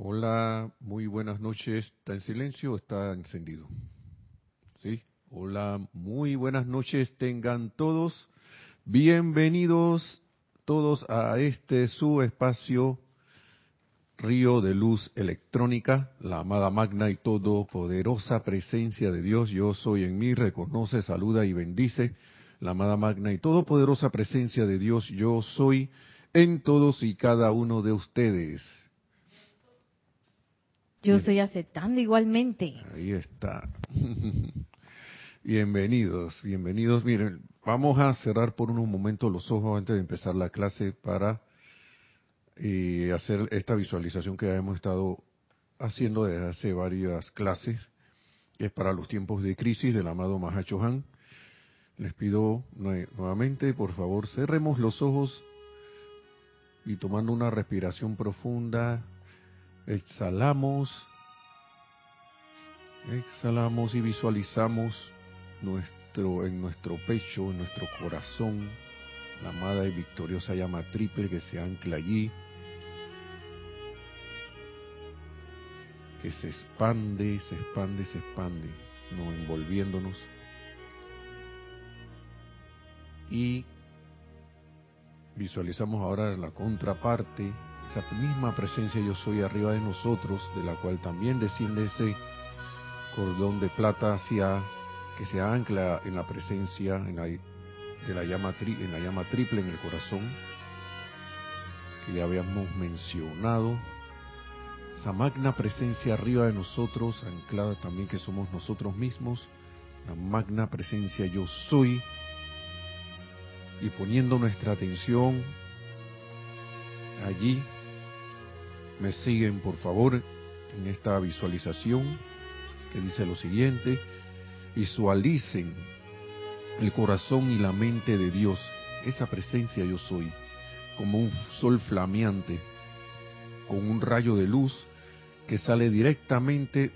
Hola, muy buenas noches. ¿Está en silencio o está encendido? Sí. Hola, muy buenas noches. Tengan todos bienvenidos todos a este su espacio Río de Luz Electrónica, la amada magna y todopoderosa presencia de Dios. Yo soy en mí, reconoce, saluda y bendice la amada magna y todopoderosa presencia de Dios. Yo soy en todos y cada uno de ustedes. Yo estoy aceptando igualmente. Ahí está. bienvenidos, bienvenidos. Miren, vamos a cerrar por unos momentos los ojos antes de empezar la clase para eh, hacer esta visualización que hemos estado haciendo desde hace varias clases, que es para los tiempos de crisis del amado Mahacho Han. Les pido nuevamente, por favor, cerremos los ojos y tomando una respiración profunda, Exhalamos. Exhalamos y visualizamos nuestro en nuestro pecho, en nuestro corazón, la amada y victoriosa llama triple que se ancla allí, que se expande, se expande, se expande, no envolviéndonos. Y visualizamos ahora la contraparte, esa misma presencia yo soy arriba de nosotros, de la cual también desciende ese cordón de plata hacia que se ancla en la presencia en la, de la llama en la llama triple en el corazón que ya habíamos mencionado. Esa magna presencia arriba de nosotros anclada también que somos nosotros mismos la magna presencia yo soy y poniendo nuestra atención allí me siguen por favor en esta visualización que dice lo siguiente, visualicen el corazón y la mente de Dios, esa presencia yo soy, como un sol flameante, con un rayo de luz que sale directamente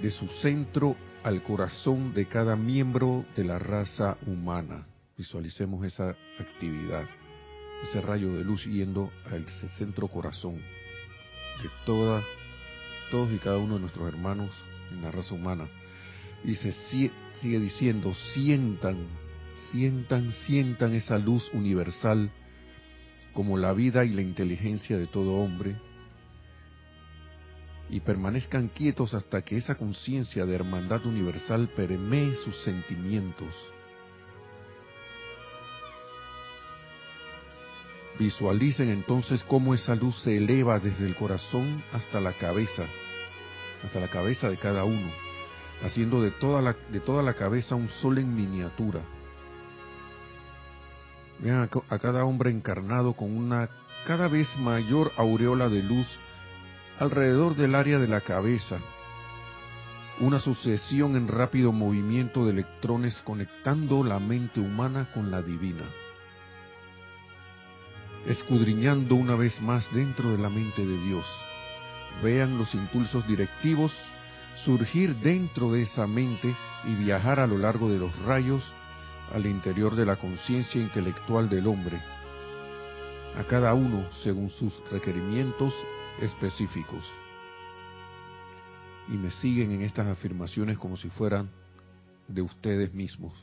de su centro al corazón de cada miembro de la raza humana. Visualicemos esa actividad, ese rayo de luz yendo al centro corazón de toda, todos y cada uno de nuestros hermanos en la raza humana. Y se sigue diciendo, sientan, sientan, sientan esa luz universal como la vida y la inteligencia de todo hombre y permanezcan quietos hasta que esa conciencia de hermandad universal permee sus sentimientos Visualicen entonces cómo esa luz se eleva desde el corazón hasta la cabeza, hasta la cabeza de cada uno, haciendo de toda la, de toda la cabeza un sol en miniatura. Vean a, a cada hombre encarnado con una cada vez mayor aureola de luz alrededor del área de la cabeza, una sucesión en rápido movimiento de electrones conectando la mente humana con la divina escudriñando una vez más dentro de la mente de Dios. Vean los impulsos directivos surgir dentro de esa mente y viajar a lo largo de los rayos al interior de la conciencia intelectual del hombre, a cada uno según sus requerimientos específicos. Y me siguen en estas afirmaciones como si fueran de ustedes mismos.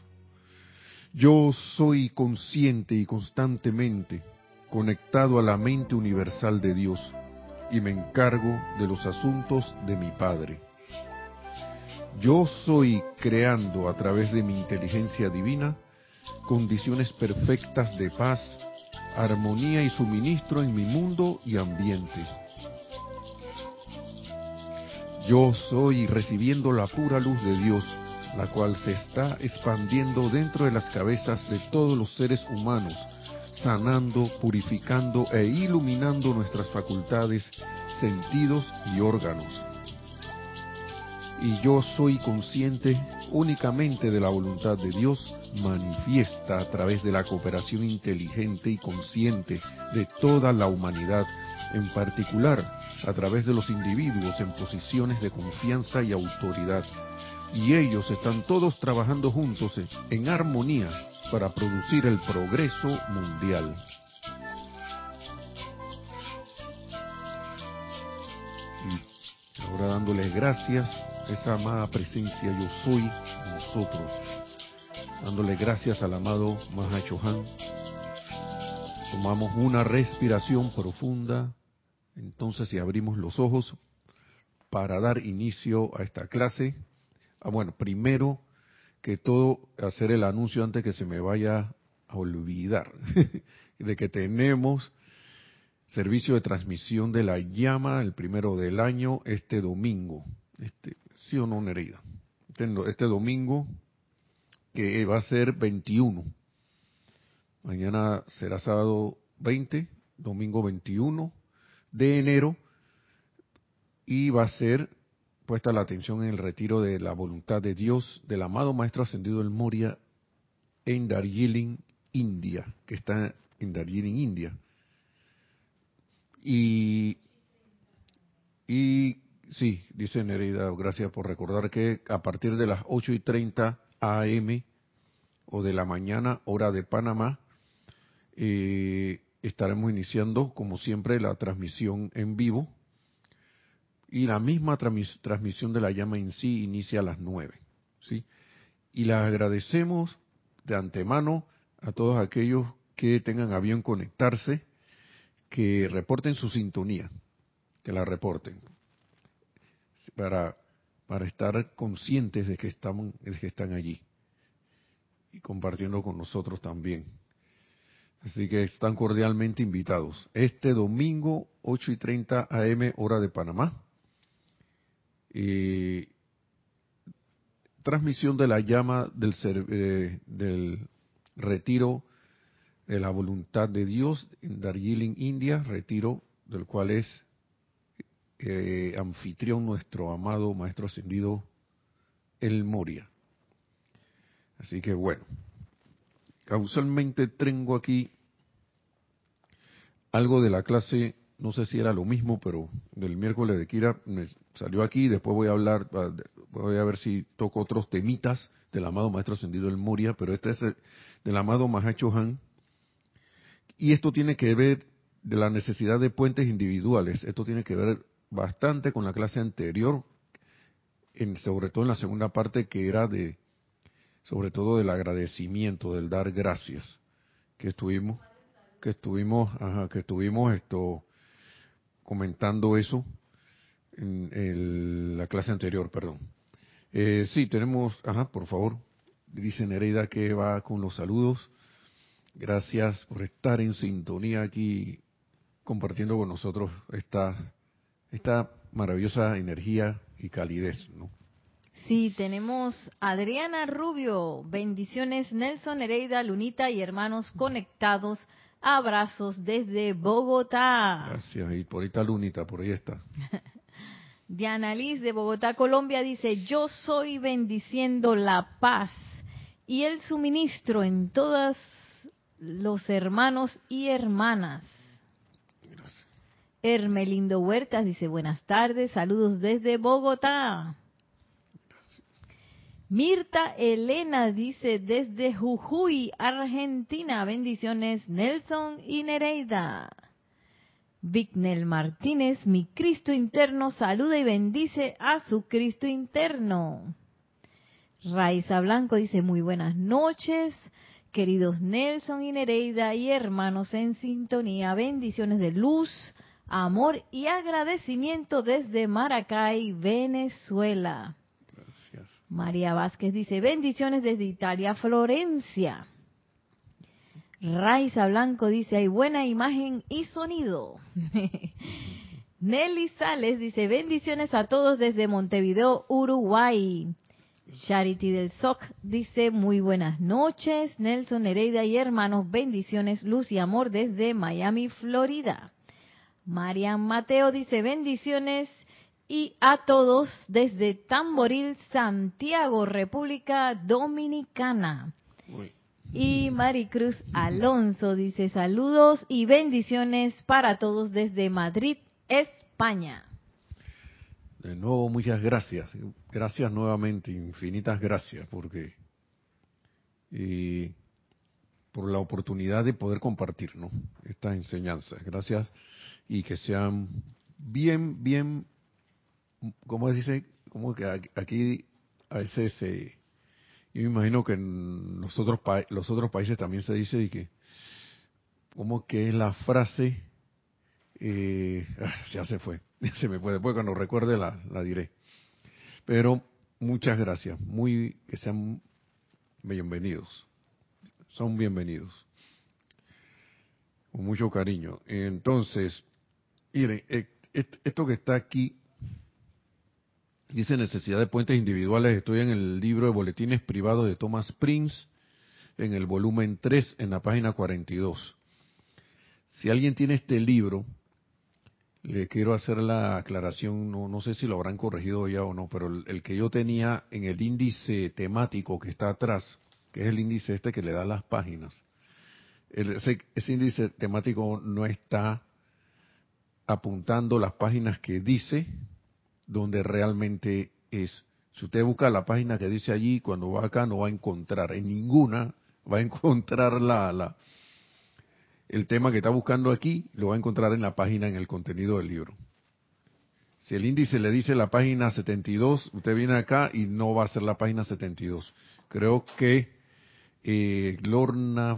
Yo soy consciente y constantemente conectado a la mente universal de Dios y me encargo de los asuntos de mi Padre. Yo soy creando a través de mi inteligencia divina condiciones perfectas de paz, armonía y suministro en mi mundo y ambiente. Yo soy recibiendo la pura luz de Dios, la cual se está expandiendo dentro de las cabezas de todos los seres humanos sanando, purificando e iluminando nuestras facultades, sentidos y órganos. Y yo soy consciente únicamente de la voluntad de Dios manifiesta a través de la cooperación inteligente y consciente de toda la humanidad, en particular a través de los individuos en posiciones de confianza y autoridad. Y ellos están todos trabajando juntos en, armonía para producir el progreso mundial. dándoles gracias a esa amada presencia yo soy nosotros, dándole gracias al amado Mahachohan. Tomamos una respiración profunda, entonces si abrimos los ojos para dar inicio a esta clase. Ah, bueno, primero que todo hacer el anuncio antes que se me vaya a olvidar de que tenemos servicio de transmisión de la llama el primero del año este domingo. Este, ¿Sí o no, Nereida? Este, este domingo que va a ser 21. Mañana será sábado 20, domingo 21 de enero y va a ser puesta la atención en el retiro de la voluntad de Dios del amado Maestro Ascendido del Moria en Darjeeling, India, que está en Darjeeling, India. Y, y sí, dice Nereida, gracias por recordar que a partir de las 8 y 30 AM o de la mañana, hora de Panamá, eh, estaremos iniciando, como siempre, la transmisión en vivo. Y la misma transmisión de la llama en sí inicia a las 9. ¿sí? Y les agradecemos de antemano a todos aquellos que tengan a bien conectarse que reporten su sintonía, que la reporten, para, para estar conscientes de que, estamos, de que están allí y compartiendo con nosotros también. Así que están cordialmente invitados. Este domingo, 8 y 30 AM, hora de Panamá. Transmisión de la llama del, eh, del retiro de la voluntad de Dios en Darjeeling, India, retiro del cual es eh, anfitrión nuestro amado Maestro Ascendido El Moria. Así que bueno, causalmente tengo aquí algo de la clase, no sé si era lo mismo, pero del miércoles de Kira me salió aquí, después voy a hablar, voy a ver si toco otros temitas del amado Maestro Ascendido El Moria, pero este es del amado Mahacho Han, y esto tiene que ver de la necesidad de puentes individuales. Esto tiene que ver bastante con la clase anterior, en, sobre todo en la segunda parte que era de, sobre todo del agradecimiento, del dar gracias, que estuvimos, que estuvimos, que estuvimos esto comentando eso en la clase anterior, perdón. Eh, sí, tenemos, ajá, por favor, dice Nereida que va con los saludos. Gracias por estar en sintonía aquí compartiendo con nosotros esta, esta maravillosa energía y calidez, ¿no? Sí, tenemos Adriana Rubio, bendiciones Nelson, Hereida, Lunita y hermanos conectados, abrazos desde Bogotá. Gracias, y por ahí está Lunita, por ahí está. Diana Liz de Bogotá, Colombia dice, yo soy bendiciendo la paz y el suministro en todas los hermanos y hermanas. Hermelindo Huertas dice buenas tardes, saludos desde Bogotá. Mirta Elena dice desde Jujuy, Argentina, bendiciones Nelson y Nereida. Vignel Martínez, mi Cristo interno, saluda y bendice a su Cristo interno. Raiza Blanco dice muy buenas noches. Queridos Nelson y Nereida y hermanos en sintonía, bendiciones de luz, amor y agradecimiento desde Maracay, Venezuela. María Vázquez dice, bendiciones desde Italia, Florencia. Raiza Blanco dice, hay buena imagen y sonido. Nelly Sales dice, bendiciones a todos desde Montevideo, Uruguay. Charity del SOC dice muy buenas noches, Nelson Hereida y hermanos, bendiciones, luz y amor desde Miami, Florida. Marian Mateo dice bendiciones y a todos desde Tamboril, Santiago, República Dominicana. Y Maricruz Alonso dice saludos y bendiciones para todos desde Madrid, España. De nuevo, muchas gracias. Gracias nuevamente, infinitas gracias, porque y por la oportunidad de poder compartir estas enseñanzas. Gracias y que sean bien, bien ¿cómo dice? Como que aquí a veces se... yo me imagino que en los otros, los otros países también se dice y que, como que es la frase, eh, ah, ya se fue, se me fue, después cuando recuerde la, la diré. Pero muchas gracias, muy, que sean bienvenidos, son bienvenidos, con mucho cariño. Entonces, miren, eh, esto que está aquí Dice necesidad de puentes individuales. Estoy en el libro de boletines privados de Thomas Prince, en el volumen 3, en la página 42. Si alguien tiene este libro, le quiero hacer la aclaración, no, sé si lo habrán corregido ya o no, pero el, que yo tenía en el índice temático que está atrás, que es el índice este que le da las páginas, ese índice temático no está apuntando las páginas que dice donde realmente es. Si usted busca la página que dice allí, cuando va acá no va a encontrar, en ninguna va a encontrar la, la, el tema que está buscando aquí, lo va a encontrar en la página, en el contenido del libro. Si el índice le dice la página 72, usted viene acá y no va a ser la página 72. Creo que eh, Lorna,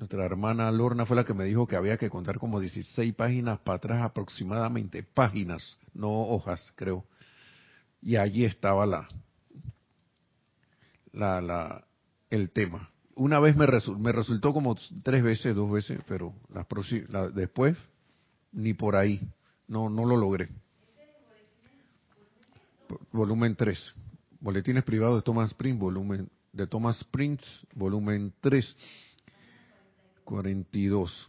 nuestra, hermana Lorna fue la que me dijo que había que contar como 16 páginas para atrás aproximadamente, páginas, no hojas, creo. Y allí estaba la, la, la, el tema. Una vez me, me resultó como tres veces, dos veces, pero las después ni por ahí, no, no lo logré. Volumen 3. Boletines privados de Thomas Prince, volumen de Thomas Prince, volumen 3 42.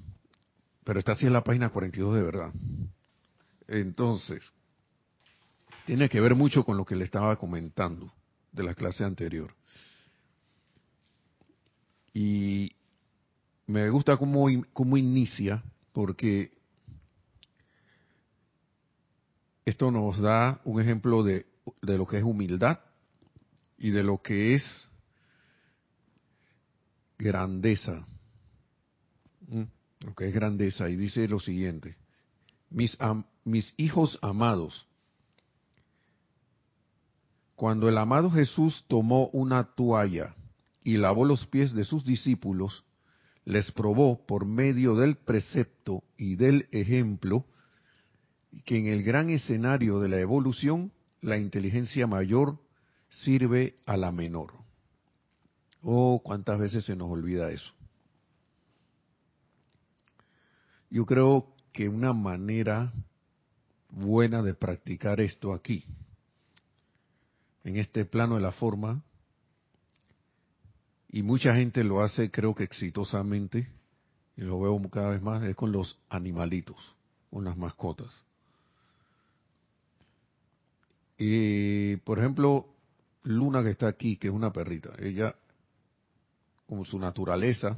Pero está así en la página 42 de verdad. Entonces, tiene que ver mucho con lo que le estaba comentando de la clase anterior. Y me gusta cómo, cómo inicia, porque esto nos da un ejemplo de, de lo que es humildad y de lo que es grandeza lo que es grandeza, y dice lo siguiente, mis, mis hijos amados, cuando el amado Jesús tomó una toalla y lavó los pies de sus discípulos, les probó por medio del precepto y del ejemplo que en el gran escenario de la evolución la inteligencia mayor sirve a la menor. Oh, cuántas veces se nos olvida eso. Yo creo que una manera buena de practicar esto aquí, en este plano de la forma, y mucha gente lo hace creo que exitosamente, y lo veo cada vez más, es con los animalitos, con las mascotas. Y, por ejemplo, Luna que está aquí, que es una perrita, ella, como su naturaleza,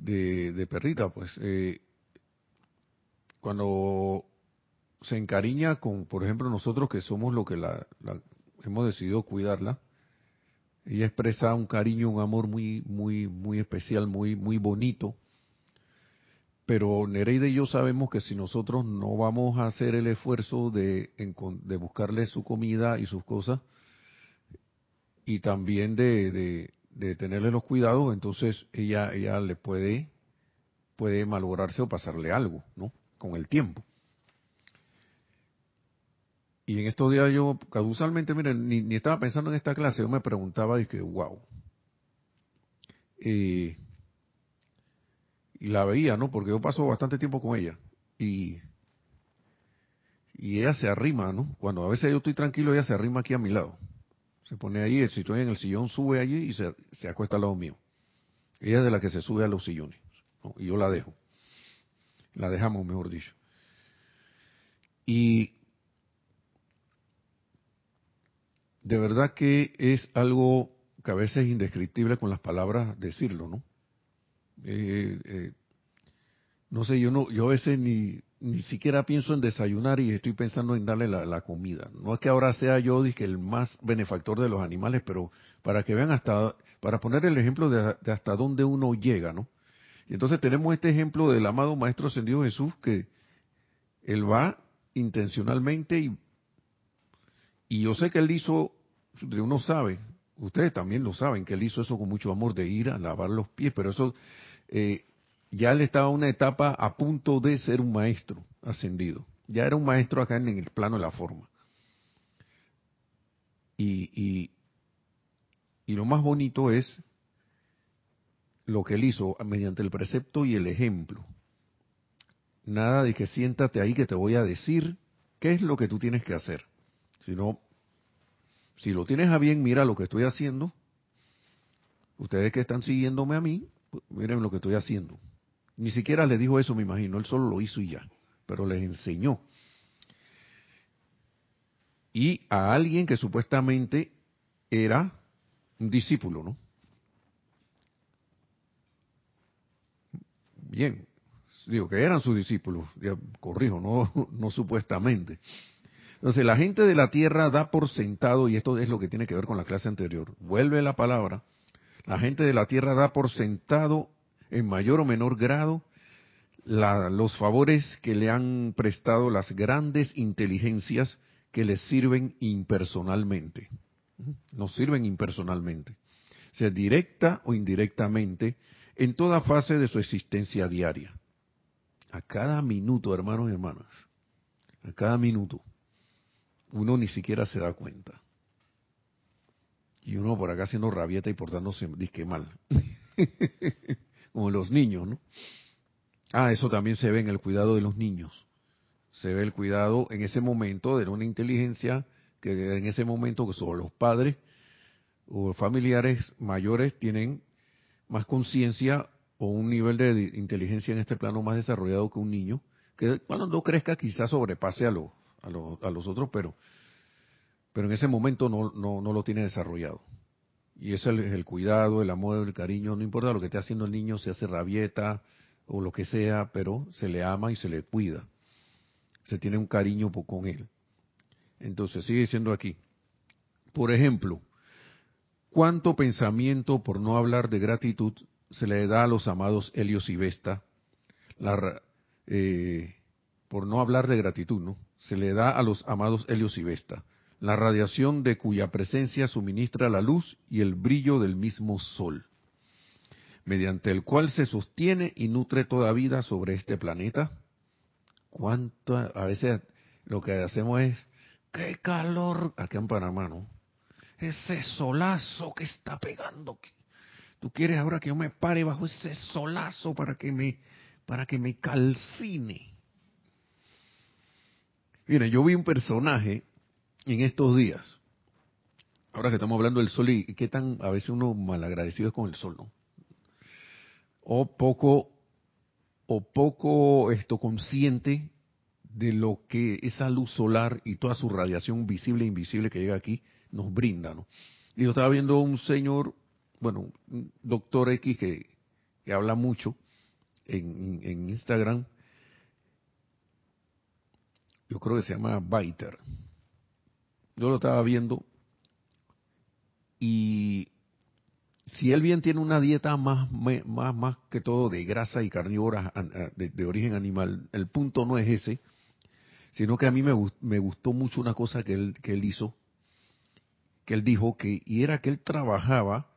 de, perrita, pues eh, cuando se encariña con, por ejemplo, nosotros que somos lo que la, hemos decidido cuidarla, ella expresa un cariño, un amor muy, muy, muy especial, muy, muy bonito. Pero Nereida y yo sabemos que si nosotros no vamos a hacer el esfuerzo de, de buscarle su comida y sus cosas, y también de, de tenerle los cuidados, entonces ella, ella le puede, puede malograrse o pasarle algo, ¿no? Con el tiempo. Y en estos días yo, causalmente, miren, ni, estaba pensando en esta clase, yo me preguntaba que, wow. y la veía, ¿no? Porque yo paso bastante tiempo con ella. Y, y ella se arrima, ¿no? Cuando a veces yo estoy tranquilo, ella se arrima aquí a mi lado. Se pone ahí, si estoy en el sillón, sube allí y se, se acuesta al lado mío. Ella es de la que se sube a los sillones. Y yo la dejo. La dejamos, mejor dicho. Y de verdad que es algo que a veces es indescriptible con las palabras decirlo, ¿no? Eh, eh, no sé, yo no, yo a veces ni, ni siquiera pienso en desayunar y estoy pensando en darle la, comida. No es que ahora sea yo el más benefactor de los animales, pero para que vean hasta, para poner el ejemplo de, hasta dónde uno llega, ¿no? Y entonces tenemos este ejemplo del amado Maestro Ascendido Jesús que él va intencionalmente y, y yo sé que él hizo, uno sabe, ustedes también lo saben, que él hizo eso con mucho amor de ir a lavar los pies, pero eso eh, ya él estaba en una etapa a punto de ser un maestro ascendido. Ya era un maestro acá en el plano de la forma. Y, y, y lo más bonito es lo que él hizo mediante el precepto y el ejemplo. Nada de que siéntate ahí que te voy a decir qué es lo que tú tienes que hacer. Sino, si lo tienes a bien, mira lo que estoy haciendo. Ustedes que están siguiéndome a mí, miren lo que estoy haciendo. Ni siquiera le dijo eso, me imagino, él solo lo hizo y ya, pero les enseñó. Y a alguien que supuestamente era un discípulo, ¿no? Bien, digo que eran sus discípulos, ya corrijo, no, no supuestamente. Entonces la gente de la tierra da por sentado, y esto es lo que tiene que ver con la clase anterior, vuelve la palabra, la gente de la tierra da por sentado en mayor o menor grado los favores que le han prestado las grandes inteligencias que les sirven impersonalmente. Nos sirven impersonalmente, sea directa o indirectamente, en toda fase de su existencia diaria. A cada minuto, hermanos y hermanas, a cada minuto, uno ni siquiera se da cuenta. Y uno por acá haciendo rabieta y portándose disque mal. Como los niños, ¿no? Ah, eso también se ve en el cuidado de los niños. Se ve el cuidado en ese momento de una inteligencia que en ese momento que son los padres o familiares mayores tienen más conciencia o un nivel de inteligencia en este plano más desarrollado que un niño, que cuando no crezca quizás sobrepase a, los a, a los otros, pero, pero en ese momento no, no, no lo tiene desarrollado. Y es el, cuidado, el amor, el cariño, no importa lo que esté haciendo el niño, se hace rabieta o lo que sea, pero se le ama y se le cuida. Se tiene un cariño con él. Entonces sigue diciendo aquí, por ejemplo, ¿cuánto pensamiento, por no hablar de gratitud, se le da a los amados Helios y Vesta? La, eh, por no hablar de gratitud, ¿no? Se le da a los amados Helios y Vesta, la radiación de cuya presencia suministra la luz y el brillo del mismo sol, mediante el cual se sostiene y nutre toda vida sobre este planeta. ¿Cuánto? A veces lo que hacemos es qué calor aquí en Panamá, ¿no? Ese solazo que está pegando. Tú quieres ahora que yo me pare bajo ese solazo para que me para que me calcine. Mire, yo vi un personaje en estos días. Ahora que estamos hablando del sol y qué tan a veces uno malagradecido es con el sol, ¿no? O poco o poco esto consciente de lo que esa luz solar y toda su radiación visible e invisible que llega aquí nos brinda, ¿no? Y yo estaba viendo un señor, bueno, un doctor X que, que habla mucho en, en, Instagram, yo creo que se llama Biter. Yo lo estaba viendo y si él bien tiene una dieta más, más, más que todo de grasa y carnívora de, de origen animal, el punto no es ese, sino que a mí me, me gustó mucho una cosa que él, que él hizo, que él dijo que, y era que él trabajaba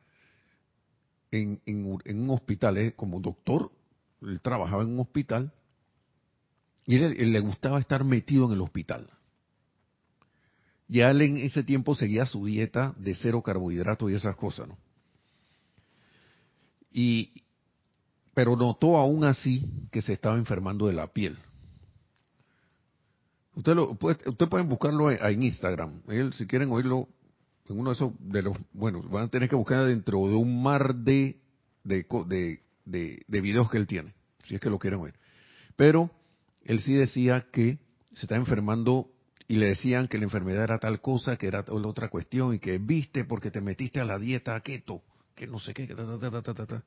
en, en, un hospital, eh, como doctor, él trabajaba en un hospital, y él, le gustaba estar metido en el hospital. Y él en ese tiempo seguía su dieta de cero carbohidratos y esas cosas, ¿no? Y, pero notó aún así que se estaba enfermando de la piel. Usted lo, usted pueden buscarlo en Instagram. Él, si quieren oírlo, en uno de esos, de los, bueno, van a tener que buscar dentro de un mar de, de, de, de, videos que él tiene, si es que lo quieren oír. Pero él sí decía que se está enfermando y le decían que la enfermedad era tal cosa, que era otra cuestión y que viste porque te metiste a la dieta keto, que no sé qué, ta, ta, ta, ta,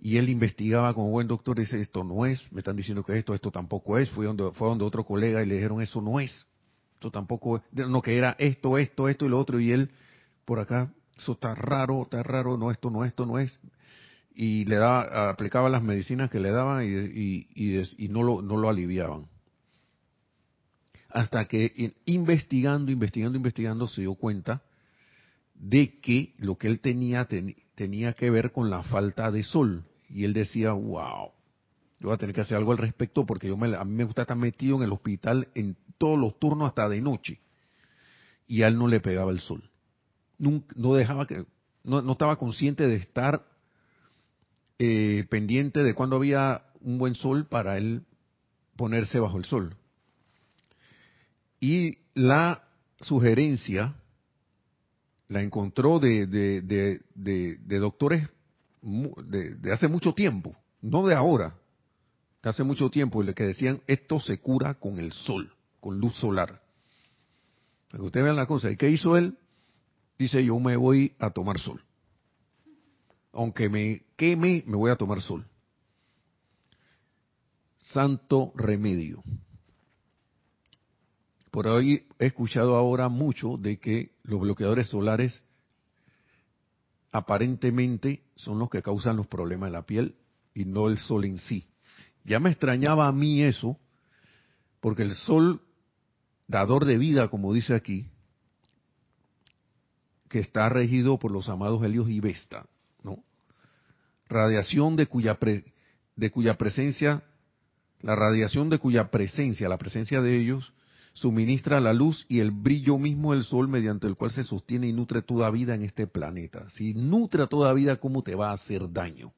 y él investigaba como buen doctor, dice, esto no es, me están diciendo que esto, esto tampoco es, fue donde, fue donde otro colega y le dijeron, eso no es, esto tampoco es, no, que era esto, esto, esto y lo otro, y él, por acá, eso está raro, está raro, no, esto no, esto no es, y le daba, aplicaba las medicinas que le daban y, y, y, no, lo, no lo aliviaban. Hasta que investigando, investigando, investigando se dio cuenta de que lo que él tenía tenía que ver con la falta de sol. Y él decía, wow, yo voy a tener que hacer algo al respecto porque yo me, a mí me gusta estar metido en el hospital en todos los turnos hasta de noche. Y a él no le pegaba el sol. no dejaba que, no, estaba consciente de estar eh, pendiente de cuando había un buen sol para él ponerse bajo el sol. Y la sugerencia la encontró de, de, doctores de, hace mucho tiempo, no de ahora, de hace mucho tiempo, que decían esto se cura con el sol, con luz solar. Para que ustedes vean la cosa. ¿Y qué hizo él? Dice, yo me voy a tomar sol. Aunque me queme, me voy a tomar sol. Santo remedio. Por ahí he escuchado ahora mucho de que los bloqueadores solares aparentemente son los que causan los problemas de la piel y no el sol en sí. Ya me extrañaba a mí eso, porque el sol, dador de vida, como dice aquí, que está regido por los amados Helios y Vesta, ¿no? Radiación de cuya, de cuya presencia, la radiación de cuya presencia, la presencia de ellos, suministra la luz y el brillo mismo del sol mediante el cual se sostiene y nutre toda vida en este planeta. Si nutre toda vida, ¿cómo te va a hacer daño?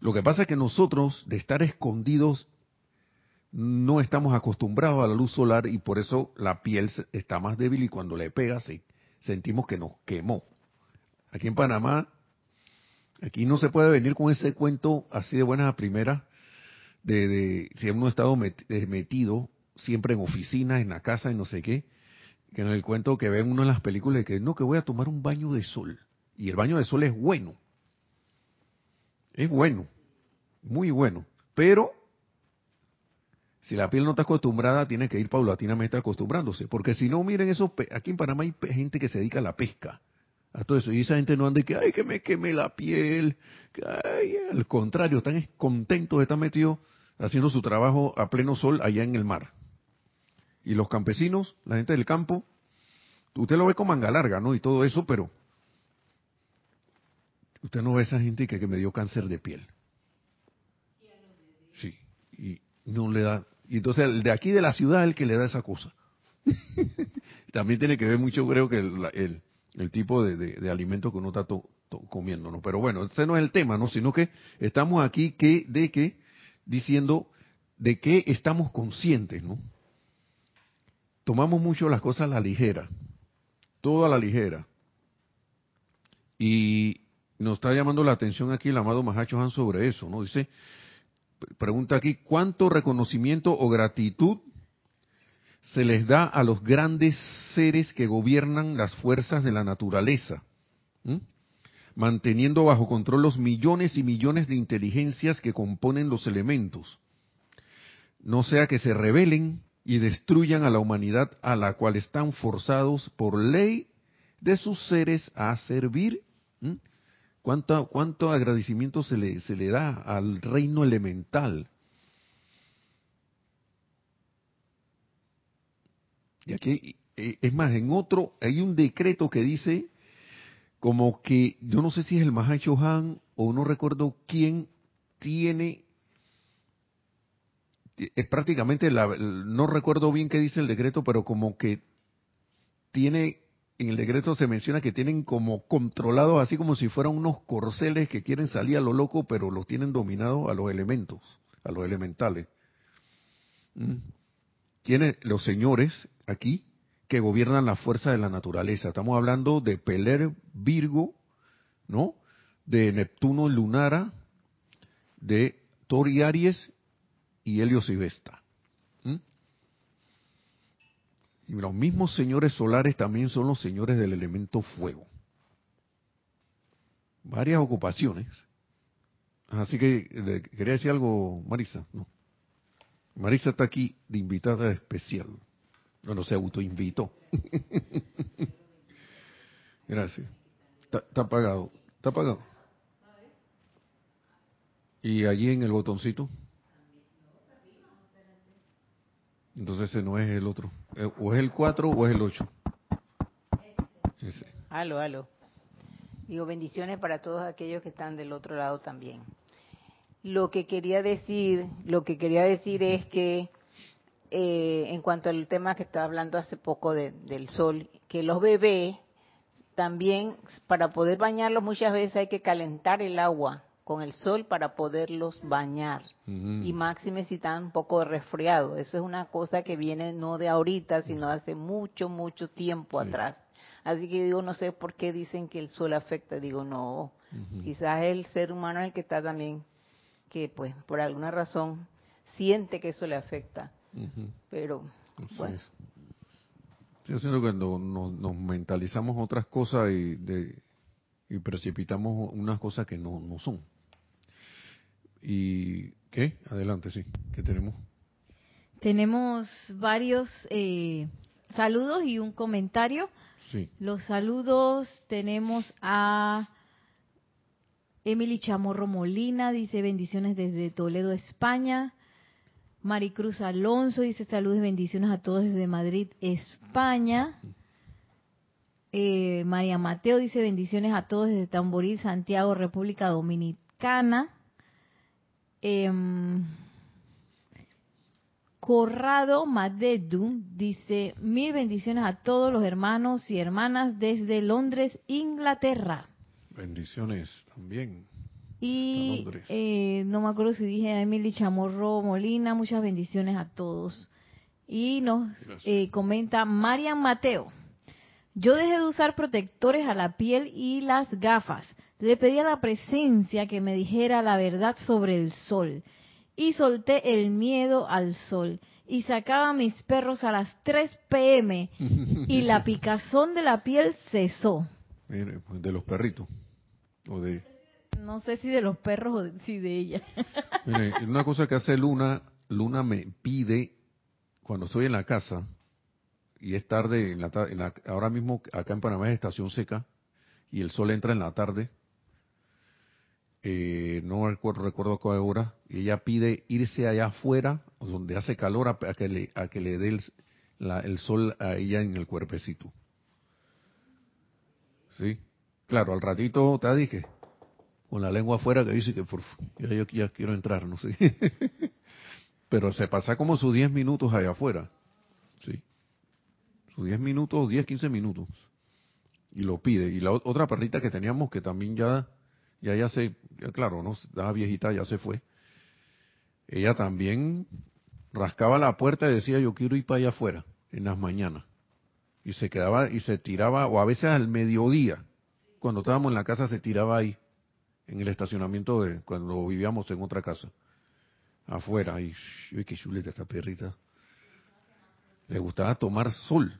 Lo que pasa es que nosotros, de estar escondidos, no estamos acostumbrados a la luz solar y por eso la piel está más débil y cuando le pega sentimos que nos quemó. Aquí en Panamá, aquí no se puede venir con ese cuento así de buenas a primeras de, si ha estado eh, metido siempre en oficinas, en la casa, y no sé qué, que en el cuento que ven uno en las películas, que no, que voy a tomar un baño de sol. Y el baño de sol es bueno. Es bueno. Muy bueno. Pero, si la piel no está acostumbrada, tiene que ir paulatinamente acostumbrándose. Porque si no, miren eso, aquí en Panamá hay gente que se dedica a la pesca. A todo eso. Y esa gente no anda que, ay, que me queme la piel. Ay, al contrario, están contentos, están metidos haciendo su trabajo a pleno sol allá en el mar. Y los campesinos, la gente del campo, usted lo ve con manga larga, ¿no? Y todo eso, pero usted no ve a esa gente que, que me dio cáncer de piel. Sí, y no le da. Y entonces el de aquí de la ciudad es el que le da esa cosa. También tiene que ver mucho, creo que el, el, tipo de, de, alimento que uno está comiendo, ¿no? Pero bueno, ese no es el tema, ¿no? Sino que estamos aquí que de que diciendo de que estamos conscientes, ¿no? Tomamos mucho las cosas a la ligera, todo a la ligera. Y nos está llamando la atención aquí el amado Mahacho Han sobre eso, ¿no? Dice, pregunta aquí, ¿cuánto reconocimiento o gratitud se les da a los grandes seres que gobiernan las fuerzas de la naturaleza? Manteniendo bajo control los millones y millones de inteligencias que componen los elementos. No sea que se rebelen y destruyan a la humanidad a la cual están forzados por ley de sus seres a servir. ¿Cuánto, ¿Cuánto agradecimiento se le, se le da al reino elemental? Y aquí, eh, es más, en otro, hay un decreto que dice como que, yo no sé si es el Mahacho Han o no recuerdo quién tiene es prácticamente, la, no recuerdo bien qué dice el decreto, pero como que tiene, en el decreto se menciona que tienen como controlados, así como si fueran unos corceles que quieren salir a lo loco, pero los tienen dominados a los elementos, a los elementales. Mm. Tiene los señores aquí que gobiernan la fuerza de la naturaleza. Estamos hablando de Peler Virgo, ¿no? De Neptuno Lunara, de Tori Aries y Helios y Vesta. ¿Mm? Y los mismos señores solares también son los señores del elemento fuego. Varias ocupaciones. Así que quería decir algo, Marisa. No. Marisa está aquí de invitada especial. Bueno, se autoinvitó. Gracias. Está, está apagado. Está apagado. ¿Y allí en el botoncito? Entonces ese no es el otro. Eh, o es el 4 o es el 8. Ese. Aló, aló. Digo, bendiciones para todos aquellos que están del otro lado también. Lo que quería decir, lo que quería decir es que eh, en cuanto al tema que estaba hablando hace poco del sol, que los bebés también para poder bañarlos muchas veces hay que calentar el agua con el sol para poderlos bañar. Y máxime si están un poco resfriados. Eso es una cosa que viene no de ahorita, sino de hace mucho, mucho tiempo atrás. Así que digo, no sé por qué dicen que el sol afecta. Digo, no, quizás el ser humano es el que está también, que pues por alguna razón siente que eso le afecta. Pero, bueno. Estoy haciendo cuando nos, mentalizamos otras cosas y, y precipitamos unas cosas que no, no son. ¿Y qué? Adelante, sí. ¿Qué tenemos? Tenemos varios eh, saludos y un comentario. Sí. Los saludos tenemos a Emily Chamorro Molina, dice bendiciones desde Toledo, España. Maricruz Alonso dice saludos y bendiciones a todos desde Madrid, España. Eh, María Mateo dice bendiciones a todos desde Tamboril, Santiago, República Dominicana. Em, Corrado Madedu dice mil bendiciones a todos los hermanos y hermanas desde Londres, Inglaterra. Bendiciones también. Y eh, no me acuerdo si dije a Emily Chamorro Molina, muchas bendiciones a todos. Y nos eh, comenta Marian Mateo. Yo dejé de usar protectores a la piel y las gafas. Le pedí a la presencia que me dijera la verdad sobre el sol. Y solté el miedo al sol. Y sacaba a mis perros a las 3 pm. y la picazón de la piel cesó. Pues, de los perritos. O de no sé si de los perros o de, si de ella. Mire, una cosa que hace Luna, Luna me pide, cuando estoy en la casa, y es tarde, en la, ahora mismo acá en Panamá es estación seca, y el sol entra en la tarde, eh, no recuerdo, recuerdo a qué hora, y ella pide irse allá afuera, donde hace calor, a, que, le, a que le dé el, sol a ella en el cuerpecito. ¿Sí? Claro, al ratito te dije, con la lengua afuera que dice que por, ya yo ya quiero entrar, no sé. Pero se pasa como sus 10 minutos allá afuera. Sí. Sus 10 minutos, 10, 15 minutos. Y lo pide. Y la otra perrita que teníamos que también ya, ya, ya se, claro, no, estaba viejita, ya se fue. Ella también rascaba la puerta y decía yo quiero ir para allá afuera en las mañanas. Y se quedaba y se tiraba, o a veces al mediodía, cuando estábamos en la casa se tiraba ahí en el estacionamiento de cuando vivíamos en otra casa. Afuera, y uy, qué chuleta esta perrita. Le gustaba tomar sol.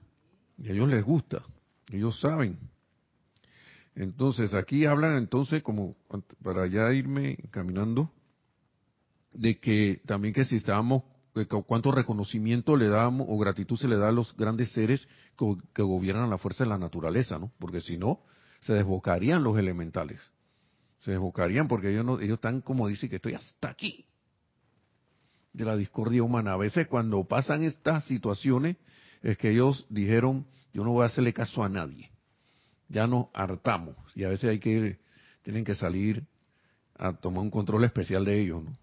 Y a ellos les gusta. Ellos saben. Entonces, aquí hablan entonces, como para ya irme caminando, de que también que si estábamos, cuánto reconocimiento le damos o gratitud se le da a los grandes seres que, que gobiernan la fuerza de la naturaleza, ¿no? Porque si no, se desbocarían los elementales se desbocarían porque ellos, no, ellos están como dicen que estoy hasta aquí de la discordia humana. A veces cuando pasan estas situaciones es que ellos dijeron, yo no voy a hacerle caso a nadie. Ya nos hartamos y a veces hay que, tienen que salir a tomar un control especial de ellos, ¿no?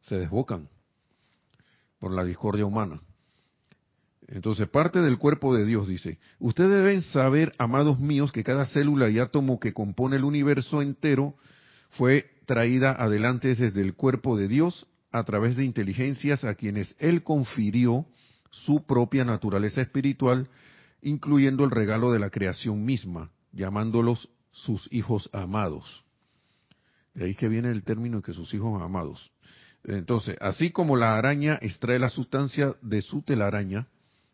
Se desbocan por la discordia humana. Entonces, parte del cuerpo de Dios dice, ustedes deben saber, amados míos, que cada célula y átomo que compone el universo entero fue traída adelante desde el cuerpo de Dios a través de inteligencias a quienes Él confirió su propia naturaleza espiritual, incluyendo el regalo de la creación misma, llamándolos sus hijos amados. De ahí que viene el término que sus hijos amados. Entonces, así como la araña extrae la sustancia de su telaraña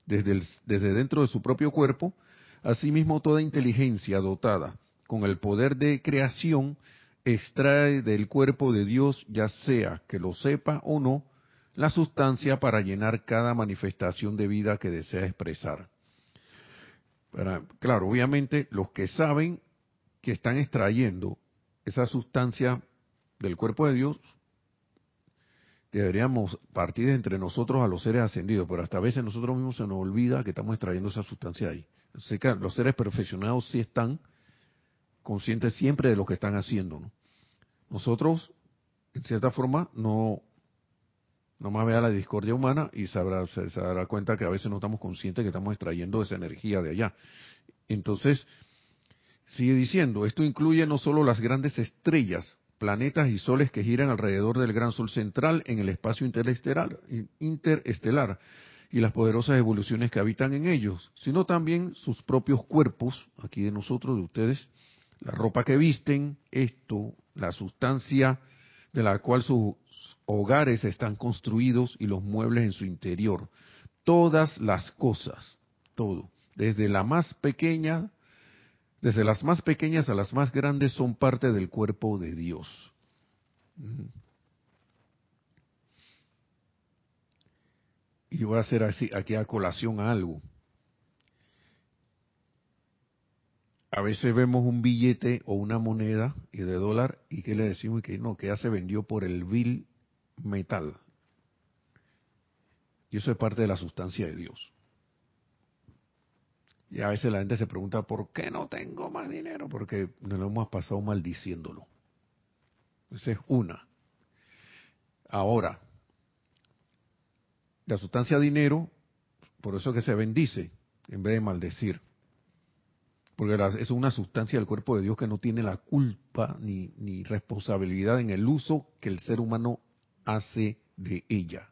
desde, desde dentro de su propio cuerpo, asimismo toda inteligencia dotada con el poder de creación extrae del cuerpo de Dios, ya sea que lo sepa o no, la sustancia para llenar cada manifestación de vida que desea expresar. claro, obviamente los que saben que están extrayendo esa sustancia del cuerpo de Dios, deberíamos partir entre nosotros a los seres ascendidos, pero hasta a veces nosotros mismos se nos olvida que estamos extrayendo esa sustancia ahí. los seres perfeccionados sí están conscientes siempre de lo que están haciendo. ¿no? Nosotros, en cierta forma, no, más vea la discordia humana y se, se, dará cuenta que a veces no estamos conscientes que estamos extrayendo esa energía de allá. Entonces, sigue diciendo, esto incluye no solo las grandes estrellas, planetas y soles que giran alrededor del gran sol central en el espacio interestelar, interestelar y las poderosas evoluciones que habitan en ellos, sino también sus propios cuerpos, aquí de nosotros, de ustedes, la ropa que visten, esto, la sustancia de la cual sus hogares están construidos y los muebles en su interior, todas las cosas, todo, desde la más pequeña desde las más pequeñas a las más grandes son parte del cuerpo de Dios. Y voy a hacer así, aquí a colación a algo. A veces vemos un billete o una moneda y de dólar y que le decimos que no, que ya se vendió por el vil metal. Y eso es parte de la sustancia de Dios. Y a veces la gente se pregunta, ¿por qué no tengo más dinero? Porque nos lo hemos pasado maldiciéndolo. Esa es una. Ahora, la sustancia dinero, por eso que se bendice, en vez de maldecir. Porque es una sustancia del cuerpo de Dios que no tiene la culpa ni, ni responsabilidad en el uso que el ser humano hace de ella.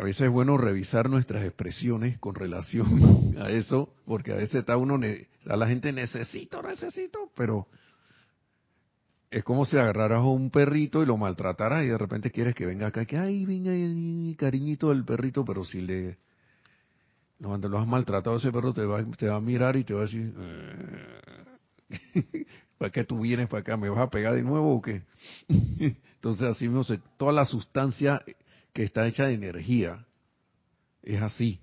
a veces es bueno revisar nuestras expresiones con relación a eso, porque a veces está uno, a la gente necesito, necesito, pero es como si agarraras a un perrito y lo maltrataras y de repente quieres que venga acá, que ay, venga cariñito del perrito, pero si le, cuando lo has maltratado ese perro te va, te va a mirar y te va a decir, eh, ¿para qué tú vienes para acá? ¿Me vas a pegar de nuevo o qué? Entonces así mismo, toda la sustancia que está hecha de energía. Es así.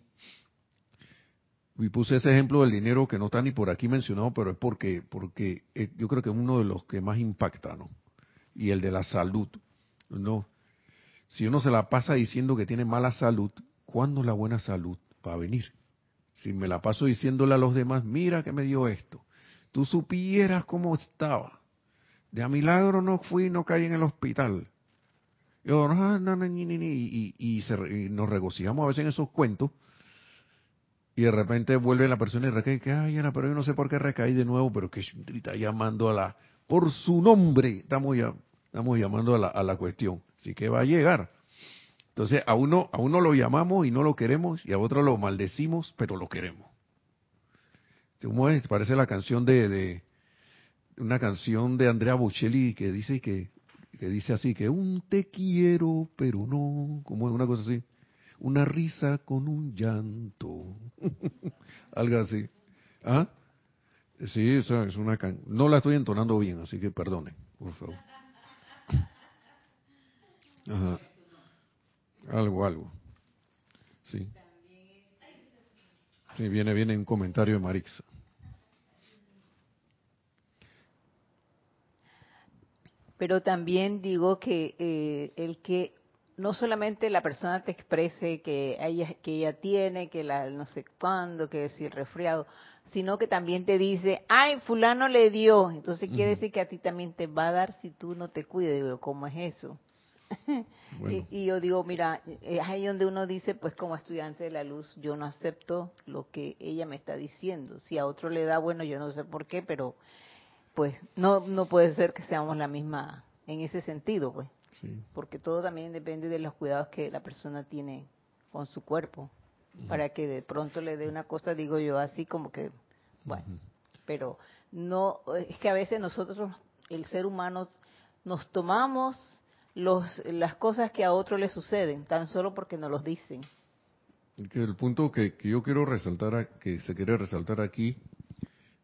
Y puse ese ejemplo del dinero que no está ni por aquí mencionado, pero es porque, porque yo creo que es uno de los que más impacta, ¿no? Y el de la salud. No. Si uno se la pasa diciendo que tiene mala salud, ¿cuándo la buena salud va a venir? Si me la paso diciéndole a los demás, mira que me dio esto. Tú supieras cómo estaba. De a milagro no fui, no caí en el hospital. Y, y, nos regocijamos a veces en esos cuentos. Y de repente vuelve la persona y recae, que, ay, pero yo no sé por qué recaí de nuevo, pero que está llamando a la, por su nombre, estamos, ya, estamos llamando a la, a la cuestión. Así que va a llegar. Entonces, a uno, a uno lo llamamos y no lo queremos, y a otro lo maldecimos, pero lo queremos. ¿Cómo es? Parece la canción de, de una canción de Andrea Bocelli que dice que que dice así, que un te quiero, pero no, como es una cosa así, una risa con un llanto, algo así. ¿Ah? Sí, eso es una can no la estoy entonando bien, así que perdone, por favor. Ajá. Algo, algo. Sí. Sí, viene, viene un comentario de Marixa. pero también digo que eh, el que no solamente la persona te exprese que ella, que ella tiene, que la no sé cuándo, que es el resfriado, sino que también te dice, ay, fulano le dio, entonces quiere decir que a ti también te va a dar si tú no te cuides. Digo, ¿cómo es eso? y, yo digo, mira, es ahí donde uno dice, pues como estudiante de la luz, yo no acepto lo que ella me está diciendo. Si a otro le da, bueno, yo no sé por qué, pero pues no no puede ser que seamos la misma en ese sentido, pues. Porque todo también depende de los cuidados que la persona tiene con su cuerpo. Para que de pronto le dé una cosa, digo yo, así como que, bueno, pero no, es que a veces nosotros, el ser humano, nos tomamos los, las cosas que a otro le suceden, tan solo porque nos los dicen. Que el punto que, que yo quiero resaltar, que se quiere resaltar aquí,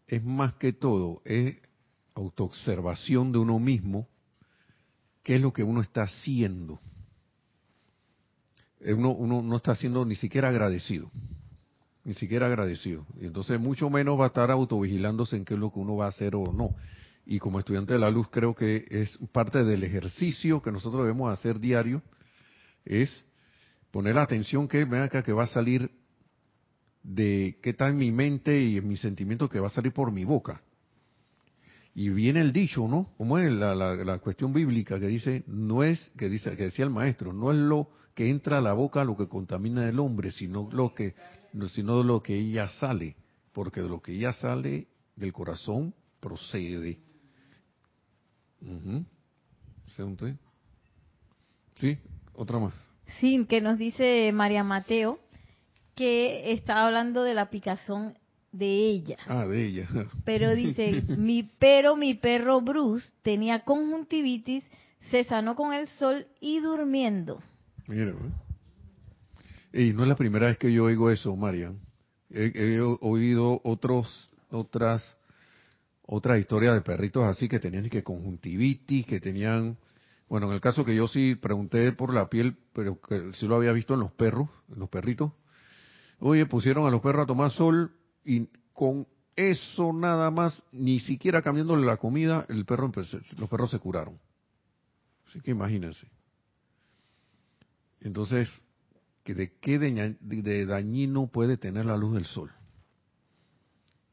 es más que todo, es autoobservación de uno mismo, qué es lo que uno está haciendo. Eh, uno, uno no está siendo ni siquiera agradecido, ni siquiera agradecido. Y entonces mucho menos va a estar autovigilándose en qué es lo que uno va a hacer o no. Y como estudiante de la luz creo que es parte del ejercicio que nosotros debemos hacer diario, es poner la atención que ven acá que va a salir de qué está en mi mente y en mi sentimiento que va a salir por mi boca. Y viene el dicho, ¿no? Como es la, la, cuestión bíblica que dice, no es, que dice, que decía el maestro, no es lo que entra a la boca lo que contamina el hombre, sino lo que, sino lo que ella sale, porque de lo que ella sale del corazón procede. Sí, otra más. Sí, que nos dice María Mateo que está hablando de la picazón de ella. Ah, de ella. Pero dice, mi pero mi perro Bruce tenía conjuntivitis, se sanó con el sol y durmiendo. Mira, y no es la primera vez que yo oigo eso, Marian. He, oído otros, otras, otras historias de perritos así que tenían que conjuntivitis, que tenían, bueno, en el caso que yo sí pregunté por la piel, pero que sí lo había visto en los perros, en los perritos. Oye, pusieron a los perros a tomar sol y con eso nada más, ni siquiera cambiándole la comida, el perro los perros se curaron. Así que imagínense. Entonces, ¿de qué de dañino puede tener la luz del sol?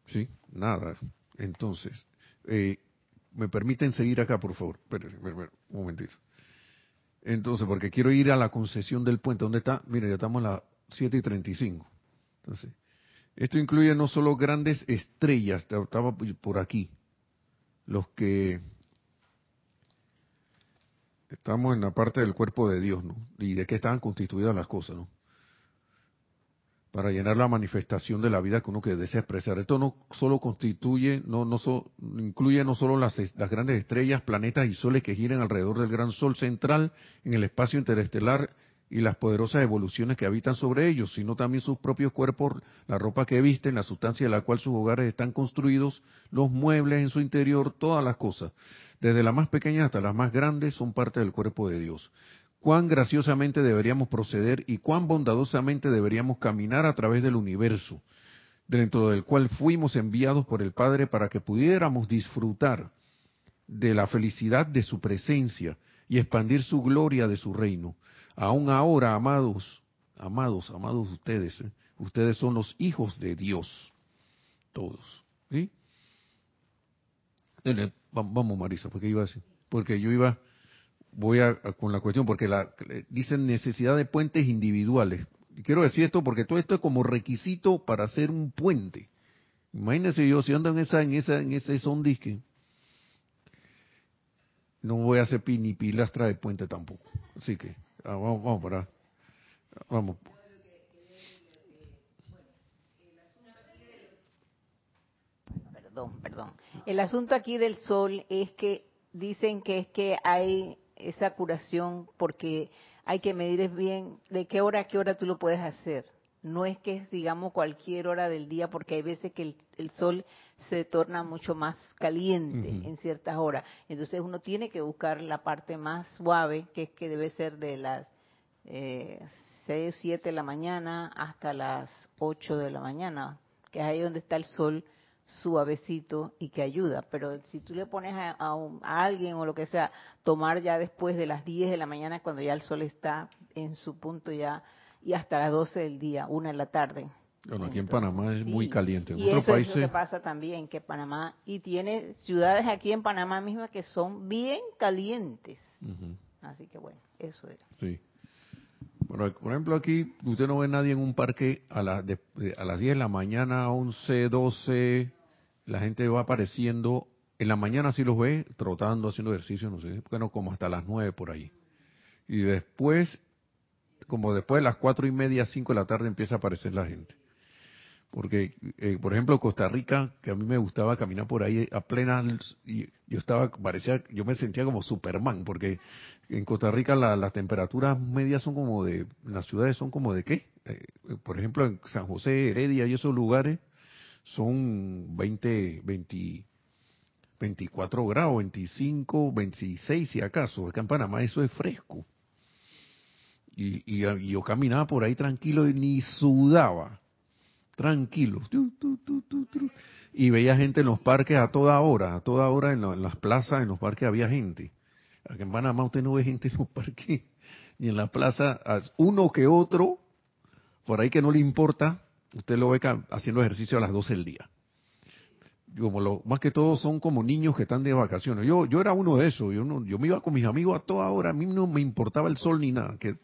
¿Sí? Nada. Entonces, eh, ¿me permiten seguir acá, por favor? Espérenme, un momentito. Entonces, porque quiero ir a la concesión del puente. ¿Dónde está? Mire, ya estamos a las 7 y 35. Entonces, esto incluye no solo grandes estrellas, estaba por aquí, los que estamos en la parte del cuerpo de Dios, ¿no? Y de qué estaban constituidas las cosas, ¿no? Para llenar la manifestación de la vida que uno que desea expresar. Esto no solo constituye, no, no incluye no solo las, las grandes estrellas, planetas y soles que giran alrededor del gran sol central en el espacio interestelar y las poderosas evoluciones que habitan sobre ellos, sino también sus propios cuerpos, la ropa que visten, la sustancia de la cual sus hogares están construidos, los muebles en su interior, todas las cosas, desde las más pequeñas hasta las más grandes, son parte del cuerpo de Dios. Cuán graciosamente deberíamos proceder y cuán bondadosamente deberíamos caminar a través del universo, dentro del cual fuimos enviados por el Padre para que pudiéramos disfrutar de la felicidad de su presencia y expandir su gloria de su reino Aún ahora, amados, amados, amados ustedes, ¿eh? ustedes son los hijos de Dios, todos. Vamos, Marisa, porque iba porque yo iba, voy a, con la cuestión, porque la, dicen necesidad de puentes individuales. Quiero decir esto porque todo esto es como requisito para hacer un puente. Imagínense yo si ando en esa, en esa, en ese son disque, no voy a hacer ni pilastra de puente tampoco. Así que Ah, vamos, vamos para. Vamos. Perdón, perdón. El asunto aquí del sol es que dicen que es que hay esa curación porque hay que medir bien de qué hora a qué hora tú lo puedes hacer. No es que es, digamos, cualquier hora del día, porque hay veces que el, sol se torna mucho más caliente en ciertas horas. Entonces uno tiene que buscar la parte más suave, que es que debe ser de las eh, 6 o 7 de la mañana hasta las 8 de la mañana, que es ahí donde está el sol suavecito y que ayuda. Pero si tú le pones a, a, alguien o lo que sea, tomar ya después de las 10 de la mañana, cuando ya el sol está en su punto ya y hasta las 12 del día, una en la tarde. Bueno, aquí en Panamá es muy caliente. y eso es lo que pasa también, que Panamá, y tiene ciudades aquí en Panamá misma que son bien calientes. Así que bueno, eso era. Sí. Bueno, por ejemplo, aquí usted no ve nadie en un parque a, la, a las 10 de la mañana, 11, 12, la gente va apareciendo. En la mañana sí los ve trotando, haciendo ejercicio, no sé, bueno, como hasta las 9 por ahí. Y después como después de las cuatro y media, cinco de la tarde empieza a aparecer la gente. Porque, eh, por ejemplo, Costa Rica, que a mí me gustaba caminar por ahí a plena, y yo estaba, parecía, yo me sentía como Superman, porque en Costa Rica las temperaturas medias son como de, las ciudades son como de qué? Eh, por ejemplo, en San José, Heredia y esos lugares son 20, 20, 24 grados, 25, 26 si acaso. Acá en Panamá eso es fresco. Y, yo caminaba por ahí tranquilo y ni sudaba. Tranquilo. y veía gente en los parques a toda hora, a toda hora en, las plazas, en los parques había gente. Aquí en Panamá usted no ve gente en los parques, ni en la plaza, uno que otro, por ahí que no le importa, usted lo ve haciendo ejercicio a las 12 del día. Como más que todo son como niños que están de vacaciones. Yo yo era uno de esos, yo no, yo me iba con mis amigos a toda hora, a mí no me importaba el sol ni nada. Que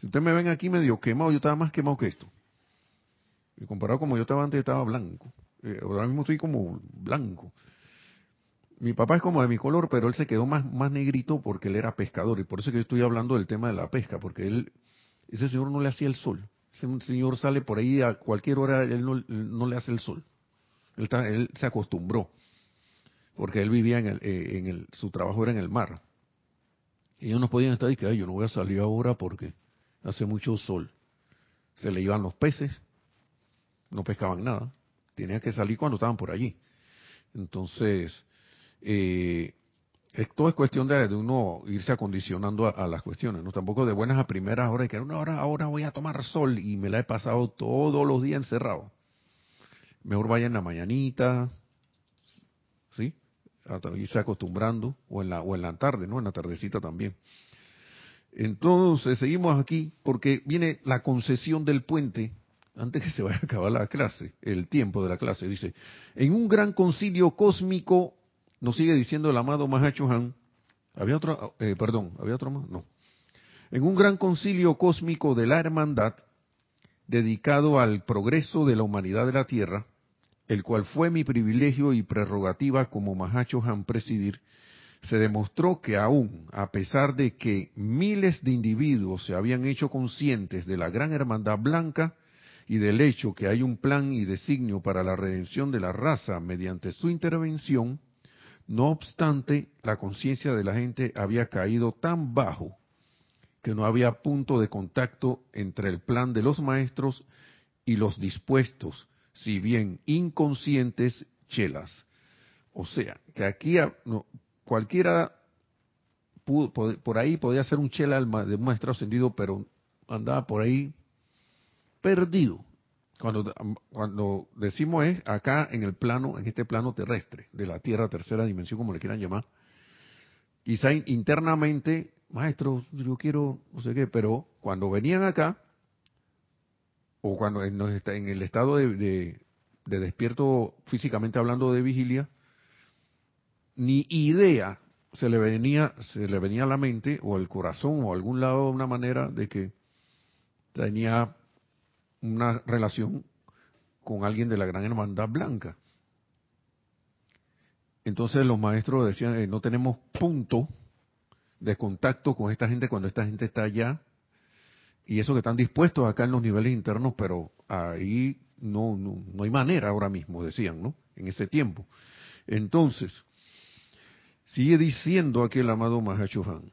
si usted me ven aquí medio quemado, yo estaba más quemado que esto. Y comparado como yo estaba antes, estaba blanco. Eh, ahora mismo estoy como blanco. Mi papá es como de mi color, pero él se quedó más, más negrito porque él era pescador. Y por eso que yo estoy hablando del tema de la pesca, porque él, ese señor no le hacía el sol. Ese señor sale por ahí a cualquier hora, él no, le hace el sol. Él, se acostumbró, porque él vivía en el, eh, en el, su trabajo era en el mar. Ellos no podían estar y que yo no voy a salir ahora porque hace mucho sol. Se le iban los peces, no pescaban nada. Tenía que salir cuando estaban por allí. Entonces, eh, esto es cuestión de, uno irse acondicionando a, las cuestiones, no tampoco de buenas a primeras horas, que una hora ahora voy a tomar sol y me la he pasado todos los días encerrado. Mejor vaya en la mañanita, ¿sí? irse acostumbrando, o en la, o en la tarde, ¿no? En la tardecita también. Entonces, seguimos aquí porque viene la concesión del puente antes que se vaya a acabar la clase, el tiempo de la clase, dice, en un gran concilio cósmico, nos sigue diciendo el amado Mahacho Han, había otro, eh, perdón, había otro más, no, en un gran concilio cósmico de la hermandad, dedicado al progreso de la humanidad de la Tierra, el cual fue mi privilegio y prerrogativa como Mahacho Han presidir, se demostró que aún, a pesar de que miles de individuos se habían hecho conscientes de la gran hermandad blanca, y del hecho que hay un plan y designio para la redención de la raza mediante su intervención, no obstante, la conciencia de la gente había caído tan bajo que no había punto de contacto entre el plan de los maestros y los dispuestos, si bien inconscientes, chelas. O sea, que aquí cualquiera por ahí podía ser un chela de maestro ascendido, pero andaba por ahí perdido. Cuando, cuando decimos es acá en el plano, en este plano terrestre, de la Tierra, tercera dimensión, como le quieran llamar. Quizá internamente, maestro, yo quiero, no sé qué, pero cuando venían acá, o cuando en, en el estado de, de despierto físicamente hablando de vigilia, ni idea se le venía se le venía a la mente o al corazón o algún lado de una manera de que tenía una relación con alguien de la gran hermandad blanca. Entonces los maestros decían, eh, no tenemos punto de contacto con esta gente cuando esta gente está allá. Y eso que están dispuestos acá en los niveles internos, pero ahí no, no, no hay manera ahora mismo, decían, ¿no? En ese tiempo. Entonces, sigue diciendo aquí el amado Mahachohan.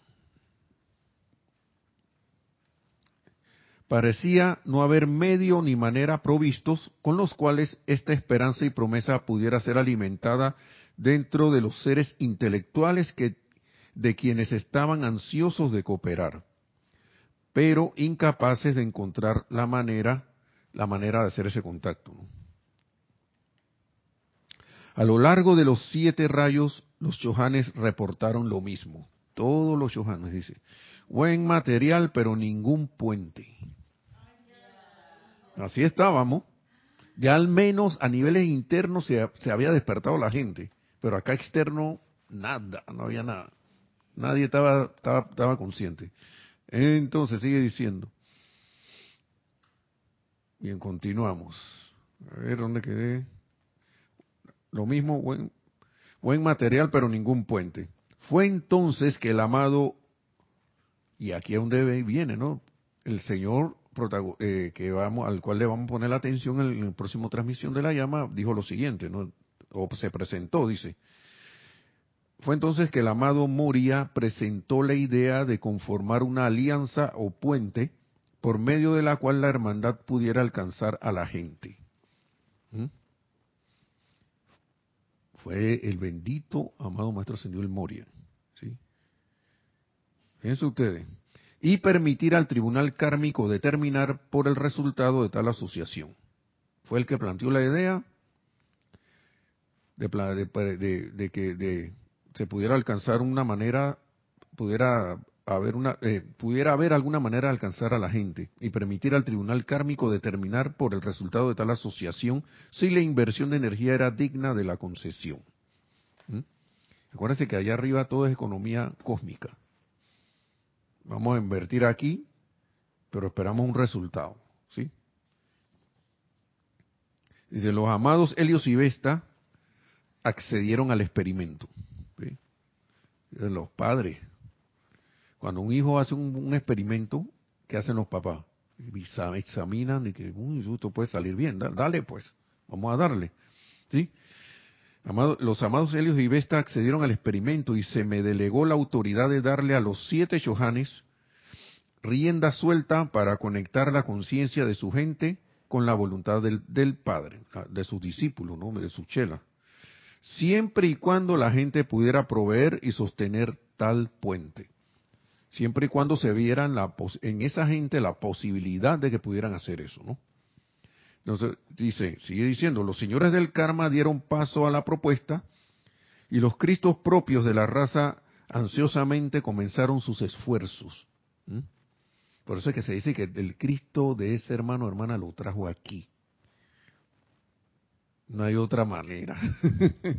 Parecía no haber medio ni manera provistos con los cuales esta esperanza y promesa pudiera ser alimentada dentro de los seres intelectuales que de quienes estaban ansiosos de cooperar, pero incapaces de encontrar la manera, la manera de hacer ese contacto. A lo largo de los siete rayos, los chohanes reportaron lo mismo. Todos los chohanes, dice. Buen material, pero ningún puente. Así estábamos. Ya al menos a niveles internos se, había despertado la gente, pero acá externo nada, no había nada. Nadie estaba, estaba, consciente. Entonces sigue diciendo. Bien, continuamos. A ver dónde quedé. Lo mismo, buen, buen material, pero ningún puente. Fue entonces que el amado, y aquí es donde viene, ¿no? El Señor eh, que vamos, al cual le vamos a poner la atención en, la próxima transmisión de la llama, dijo lo siguiente, ¿no? o se presentó, dice. Fue entonces que el amado Moria presentó la idea de conformar una alianza o puente por medio de la cual la hermandad pudiera alcanzar a la gente. ¿Mm? Fue el bendito amado Maestro Señor Moria. ¿sí? Fíjense ustedes y permitir al tribunal kármico determinar por el resultado de tal asociación. Fue el que planteó la idea, de, que se pudiera alcanzar una manera, pudiera haber una, eh, pudiera haber alguna manera de alcanzar a la gente y permitir al tribunal kármico determinar por el resultado de tal asociación si la inversión de energía era digna de la concesión. ¿Mm? Acuérdense que allá arriba todo es economía cósmica. Vamos a invertir aquí, pero esperamos un resultado, ¿sí? Dice, los amados Helios y Vesta accedieron al experimento. Los padres. Cuando un hijo hace un, experimento, ¿qué hacen los papás? Examinan y que, uy, esto puede salir bien, dale pues, vamos a darle. ¿Sí? Los amados Helios y Vesta accedieron al experimento y se me delegó la autoridad de darle a los siete Johanes rienda suelta para conectar la conciencia de su gente con la voluntad del, del, Padre, de sus discípulos, ¿no? de su chela. Siempre y cuando la gente pudiera proveer y sostener tal puente. Siempre y cuando se vieran la, en esa gente la posibilidad de que pudieran hacer eso, ¿no? Entonces, dice, sigue diciendo, los señores del karma dieron paso a la propuesta y los cristos propios de la raza ansiosamente comenzaron sus esfuerzos. Por eso es que se dice que el Cristo de ese hermano hermana lo trajo aquí. No hay otra manera.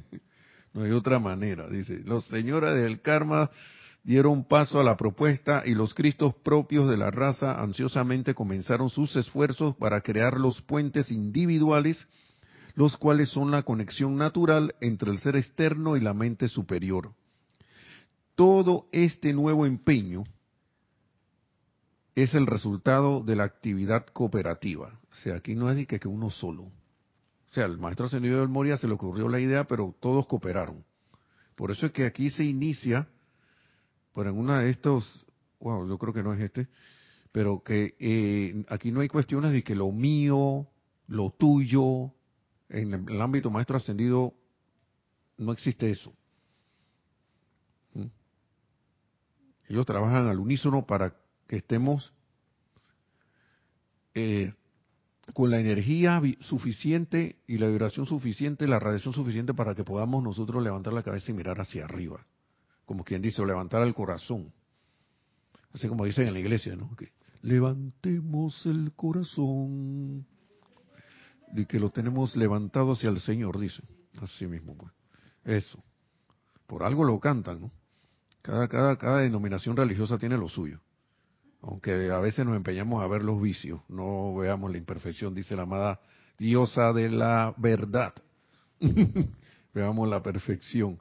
no hay otra manera. Dice, los señores del karma dieron paso a la propuesta y los Cristos propios de la raza ansiosamente comenzaron sus esfuerzos para crear los puentes individuales, los cuales son la conexión natural entre el ser externo y la mente superior. Todo este nuevo empeño es el resultado de la actividad cooperativa. O sea, aquí no es que, que uno solo. O sea, el maestro ascendido del Moria se le ocurrió la idea, pero todos cooperaron. Por eso es que aquí se inicia pero en una de estos, wow, yo creo que no es este, pero que eh, aquí no hay cuestiones de que lo mío, lo tuyo, en el, ámbito maestro ascendido, no existe eso. ¿Mm? Ellos trabajan al unísono para que estemos eh, con la energía suficiente y la vibración suficiente, la radiación suficiente para que podamos nosotros levantar la cabeza y mirar hacia arriba como quien dice, levantar el corazón. Así como dicen en la iglesia, ¿no? Levantemos el corazón. Y que lo tenemos levantado hacia el Señor, dice. Así mismo, pues. Eso. Por algo lo cantan, ¿no? Cada, cada, cada denominación religiosa tiene lo suyo. Aunque a veces nos empeñamos a ver los vicios, no veamos la imperfección, dice la amada diosa de la verdad. veamos la perfección.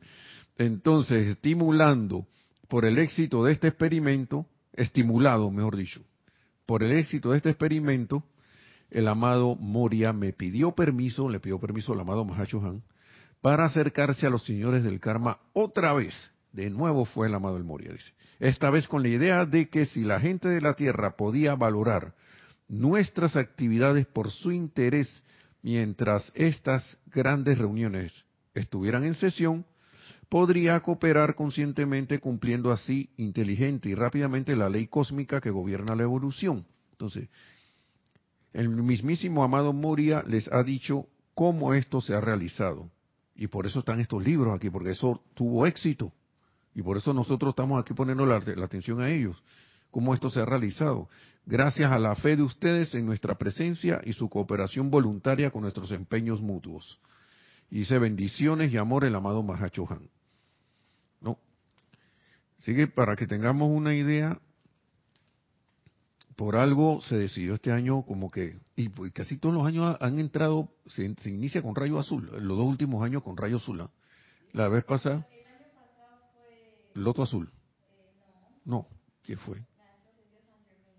Entonces, estimulando por el éxito de este experimento, estimulado, mejor dicho, por el éxito de este experimento, el amado Moria me pidió permiso, le pidió permiso al amado Han, para acercarse a los señores del karma otra vez. De nuevo fue el amado el Moria, dice. Esta vez con la idea de que si la gente de la Tierra podía valorar nuestras actividades por su interés mientras estas grandes reuniones estuvieran en sesión, podría cooperar conscientemente cumpliendo así inteligente y rápidamente la ley cósmica que gobierna la evolución. Entonces, el mismísimo amado Moria les ha dicho cómo esto se ha realizado. Y por eso están estos libros aquí, porque eso tuvo éxito. Y por eso nosotros estamos aquí poniendo la, atención a ellos, cómo esto se ha realizado. Gracias a la fe de ustedes en nuestra presencia y su cooperación voluntaria con nuestros empeños mutuos. Y dice bendiciones y amor el amado Mahachohan. Así que para que tengamos una idea, por algo se decidió este año como que, y pues casi todos los años han entrado, se, inicia con rayo azul, los dos últimos años con rayo azul. ¿ah? La vez pasada, Loto Azul. no. ¿qué fue?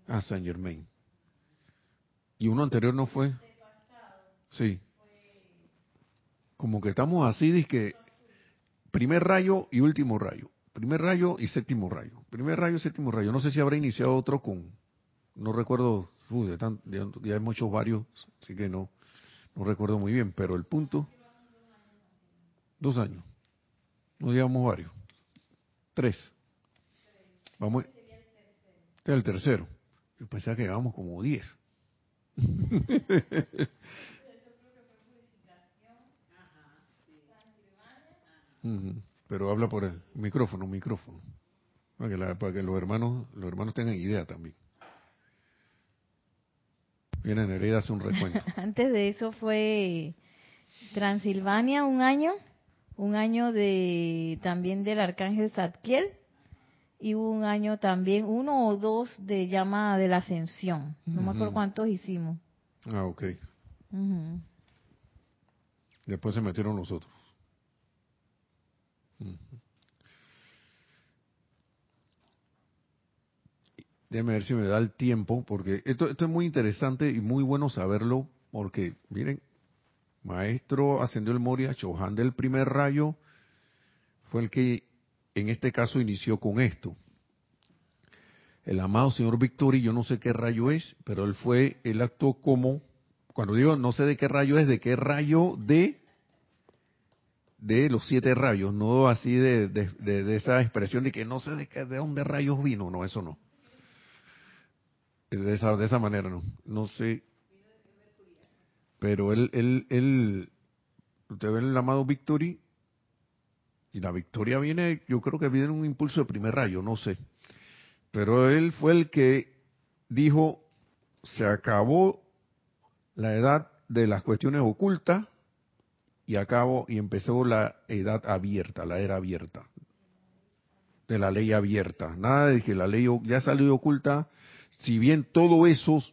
Ah, Saint Germain. ¿Y uno anterior no fue? Sí. Como que estamos así, que primer rayo y último rayo. Primer rayo y séptimo rayo. Primer rayo y séptimo rayo. No sé si habrá iniciado otro con, no recuerdo, ya, hay muchos varios, así que no, no recuerdo muy bien, pero el punto, dos años. No digamos varios. Tres. Vamos. Este es el tercero. Yo pensaba que llevamos como diez. Pero habla por el micrófono, micrófono. Para que, para que los hermanos los hermanos tengan idea también. Viene Nereida hace un recuento. Antes de eso fue Transilvania un año, un año de también del arcángel Zadkiel y un año también, uno o dos de llama de la ascensión. No me acuerdo cuántos hicimos. Ah, ok. Después se metieron los otros. Déjeme ver si me da el tiempo, porque esto, esto es muy interesante y muy bueno saberlo, porque, miren, Maestro ascendió el Moria, Chohan del primer rayo, fue el que en este caso inició con esto. El amado señor Victory, yo no sé qué rayo es, pero él fue, él actuó como, cuando digo no sé de qué rayo es, de qué rayo de de los siete rayos, no así de, de, esa expresión de que no sé de, qué, de dónde rayos vino, no, eso no. De esa, de esa manera no, no sé. Pero él, él, él, usted ve el amado Victory, y la victoria viene, yo creo que viene un impulso de primer rayo, no sé. Pero él fue el que dijo, se acabó la edad de las cuestiones ocultas y acabó y empezó la edad abierta, la era abierta, de la ley abierta. Nada de que la ley ya salió oculta, si bien todo eso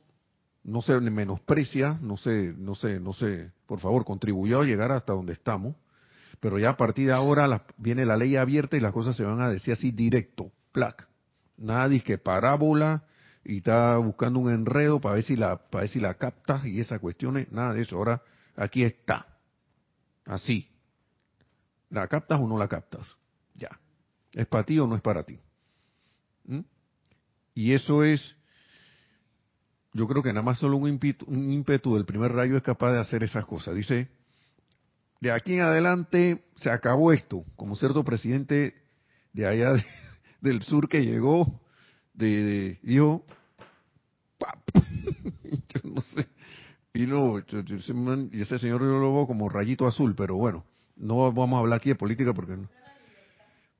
no se menosprecia, no se, no se, no se, por favor, contribuyó a llegar hasta donde estamos, pero ya a partir de ahora viene la ley abierta y las cosas se van a decir así directo, plac. Nada de que parábola y está buscando un enredo para ver si la, para ver si la captas y esas cuestiones, nada de eso. Ahora aquí está. Así. ¿La captas o no la captas? Ya. ¿Es para ti o no es para ti? ¿Mm? Y eso es, yo creo que nada más solo un ímpetu, un ímpetu del primer rayo es capaz de hacer esas cosas. Dice, de aquí en adelante se acabó esto, como cierto presidente de allá del sur que llegó, de, dijo, yo no sé, y ese señor yo lo veo como rayito azul, pero bueno, no vamos a hablar aquí de política porque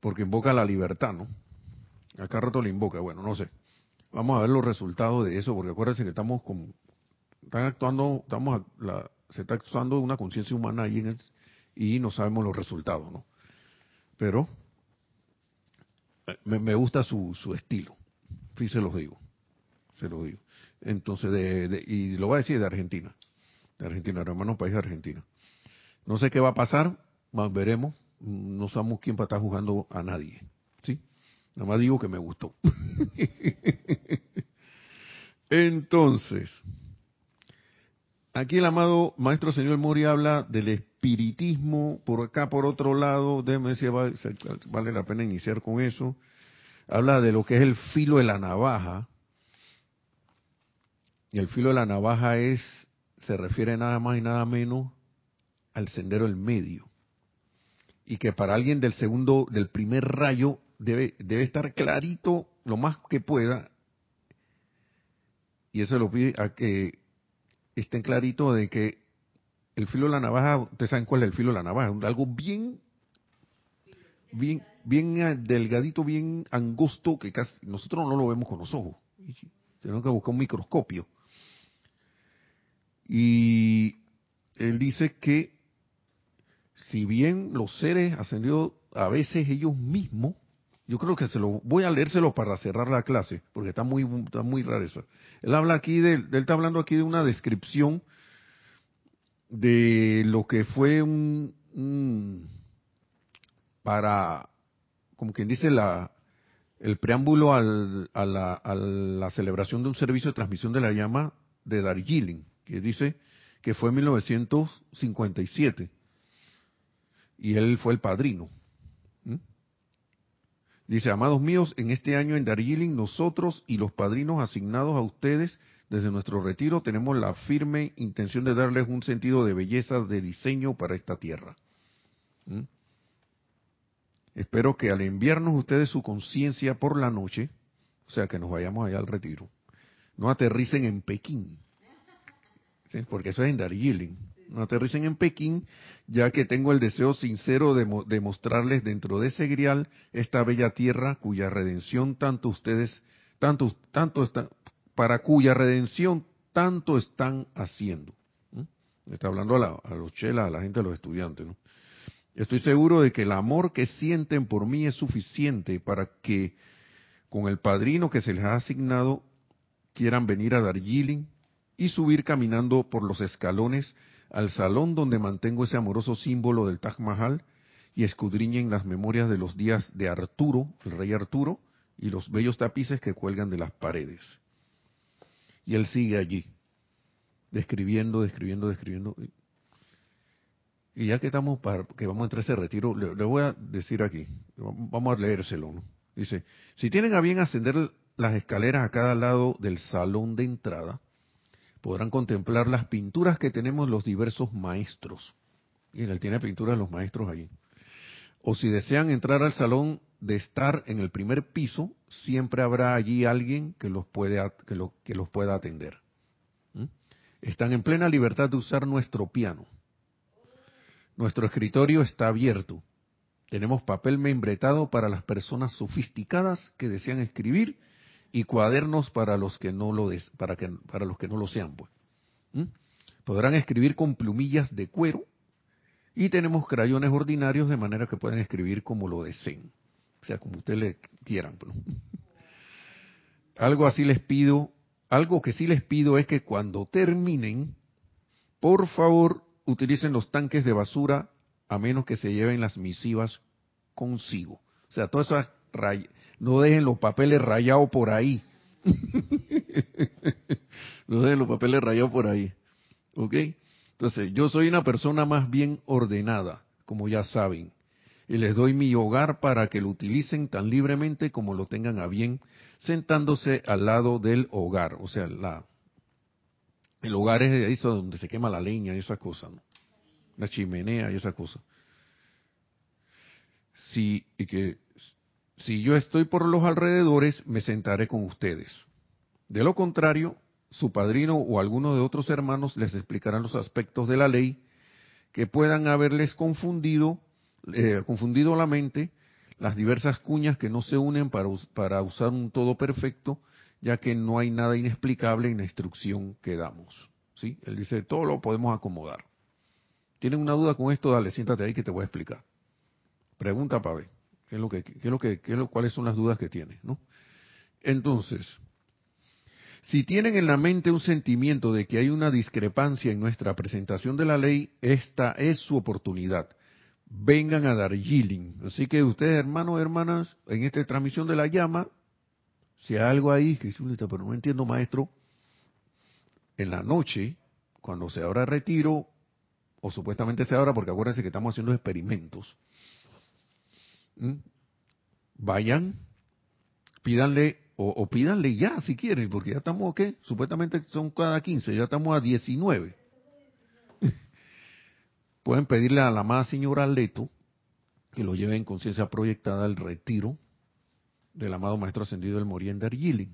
porque invoca la libertad, ¿no? Acá rato le invoca, bueno, no sé. Vamos a ver los resultados de eso, porque acuérdense que estamos con, están actuando, estamos la, se está actuando una conciencia humana ahí en y no sabemos los resultados, ¿no? Pero eh, me, gusta su, su estilo, sí se los digo, se los digo. Entonces, de, y lo voy a decir de Argentina, de Argentina, hermano país de Argentina. No sé qué va a pasar, veremos, no sabemos quién va a estar jugando a nadie. Nada más digo que me gustó. Entonces, Aquí el amado Maestro Señor Mori habla del espiritismo, por acá por otro lado, déjeme decir, vale la pena iniciar con eso, habla de lo que es el filo de la navaja, y el filo de la navaja es, se refiere nada más y nada menos al sendero del medio, y que para alguien del segundo, del primer rayo, debe, debe estar clarito lo más que pueda, y eso lo pide a que estén clarito de que el filo de la navaja, ustedes saben cuál es el filo de la navaja, algo bien, bien, bien delgadito, bien angosto, que casi nosotros no lo vemos con los ojos. Tenemos que buscar un microscopio. Y él dice que si bien los seres ascendidos, a veces ellos mismos, yo creo que se lo voy a leérselo para cerrar la clase, porque está muy está muy. Él habla aquí de, él está hablando aquí de una descripción de lo que fue un, para, como quien dice, la, el preámbulo al, a, la, a, la, celebración de un servicio de transmisión de la llama de Darjeeling, que dice que fue en 1957. Y él fue el padrino. Dice, amados míos, en este año en Darjeeling nosotros y los padrinos asignados a ustedes desde nuestro retiro tenemos la firme intención de darles un sentido de belleza, de diseño para esta tierra. ¿Mm? Espero que al enviarnos ustedes su conciencia por la noche, o sea, que nos vayamos allá al retiro, no aterricen en Pekín, porque eso es en Darjeeling. Aterricen en Pekín, ya que tengo el deseo sincero de, mostrarles dentro de ese grial esta bella tierra cuya redención tanto ustedes, tanto, tanto está, para cuya redención tanto están haciendo. Está hablando a, la, a los chelas, a la gente, a los estudiantes. Estoy seguro de que el amor que sienten por mí es suficiente para que con el padrino que se les ha asignado quieran venir a Darjeeling y subir caminando por los escalones al salón donde mantengo ese amoroso símbolo del Taj Mahal y escudriñen las memorias de los días de Arturo, el rey Arturo, y los bellos tapices que cuelgan de las paredes. Y él sigue allí, describiendo, describiendo, describiendo. Y ya que estamos para, que vamos a entrar a ese retiro, le, voy a decir aquí, vamos a leérselo. ¿no? Dice, si tienen a bien ascender las escaleras a cada lado del salón de entrada, podrán contemplar las pinturas que tenemos los diversos maestros. Y él tiene pinturas de los maestros allí. O si desean entrar al salón de estar en el primer piso, siempre habrá allí alguien que los, puede, que, que los pueda atender. ¿Mm? Están en plena libertad de usar nuestro piano. Nuestro escritorio está abierto. Tenemos papel membretado para las personas sofisticadas que desean escribir y cuadernos para los que no lo des, para que para los que no lo sean pues. ¿Mm? podrán escribir con plumillas de cuero y tenemos crayones ordinarios de manera que puedan escribir como lo deseen o sea como ustedes le quieran pues. algo así les pido algo que sí les pido es que cuando terminen por favor utilicen los tanques de basura a menos que se lleven las misivas consigo o sea todas esas no dejen los papeles rayados por ahí. no dejen los papeles rayados por ahí. ¿Ok? Entonces, yo soy una persona más bien ordenada, como ya saben. Y les doy mi hogar para que lo utilicen tan libremente como lo tengan a bien, sentándose al lado del hogar. O sea, el hogar es eso donde se quema la leña y esas cosas, ¿no? La chimenea y esas cosas. Sí, y que si yo estoy por los alrededores, me sentaré con ustedes. De lo contrario, su padrino o alguno de otros hermanos les explicarán los aspectos de la ley que puedan haberles confundido, eh, confundido la mente, las diversas cuñas que no se unen para, para usar un todo perfecto, ya que no hay nada inexplicable en la instrucción que damos. ¿Sí? Él dice, todo lo podemos acomodar. ¿Tienen una duda con esto? Dale, siéntate ahí que te voy a explicar. Pregunta para ver. ¿Qué es lo qué qué lo, ¿Cuáles son las dudas que tiene? ¿no? Entonces, si tienen en la mente un sentimiento de que hay una discrepancia en nuestra presentación de la ley, esta es su oportunidad. Vengan a dar Darjeeling. Así que ustedes, hermanos, hermanas, en esta transmisión de la llama, si hay algo ahí que pero no entiendo, maestro, en la noche, cuando se abra retiro, o supuestamente se abra, porque acuérdense que estamos haciendo experimentos. Vayan, pídanle, o, pídanle ya si quieren, porque ya estamos, ¿qué? Supuestamente son cada 15, ya estamos a 19. Pueden pedirle a la amada señora Leto que lo lleve en conciencia proyectada al retiro del amado Maestro Ascendido del Morí en Darjeeling.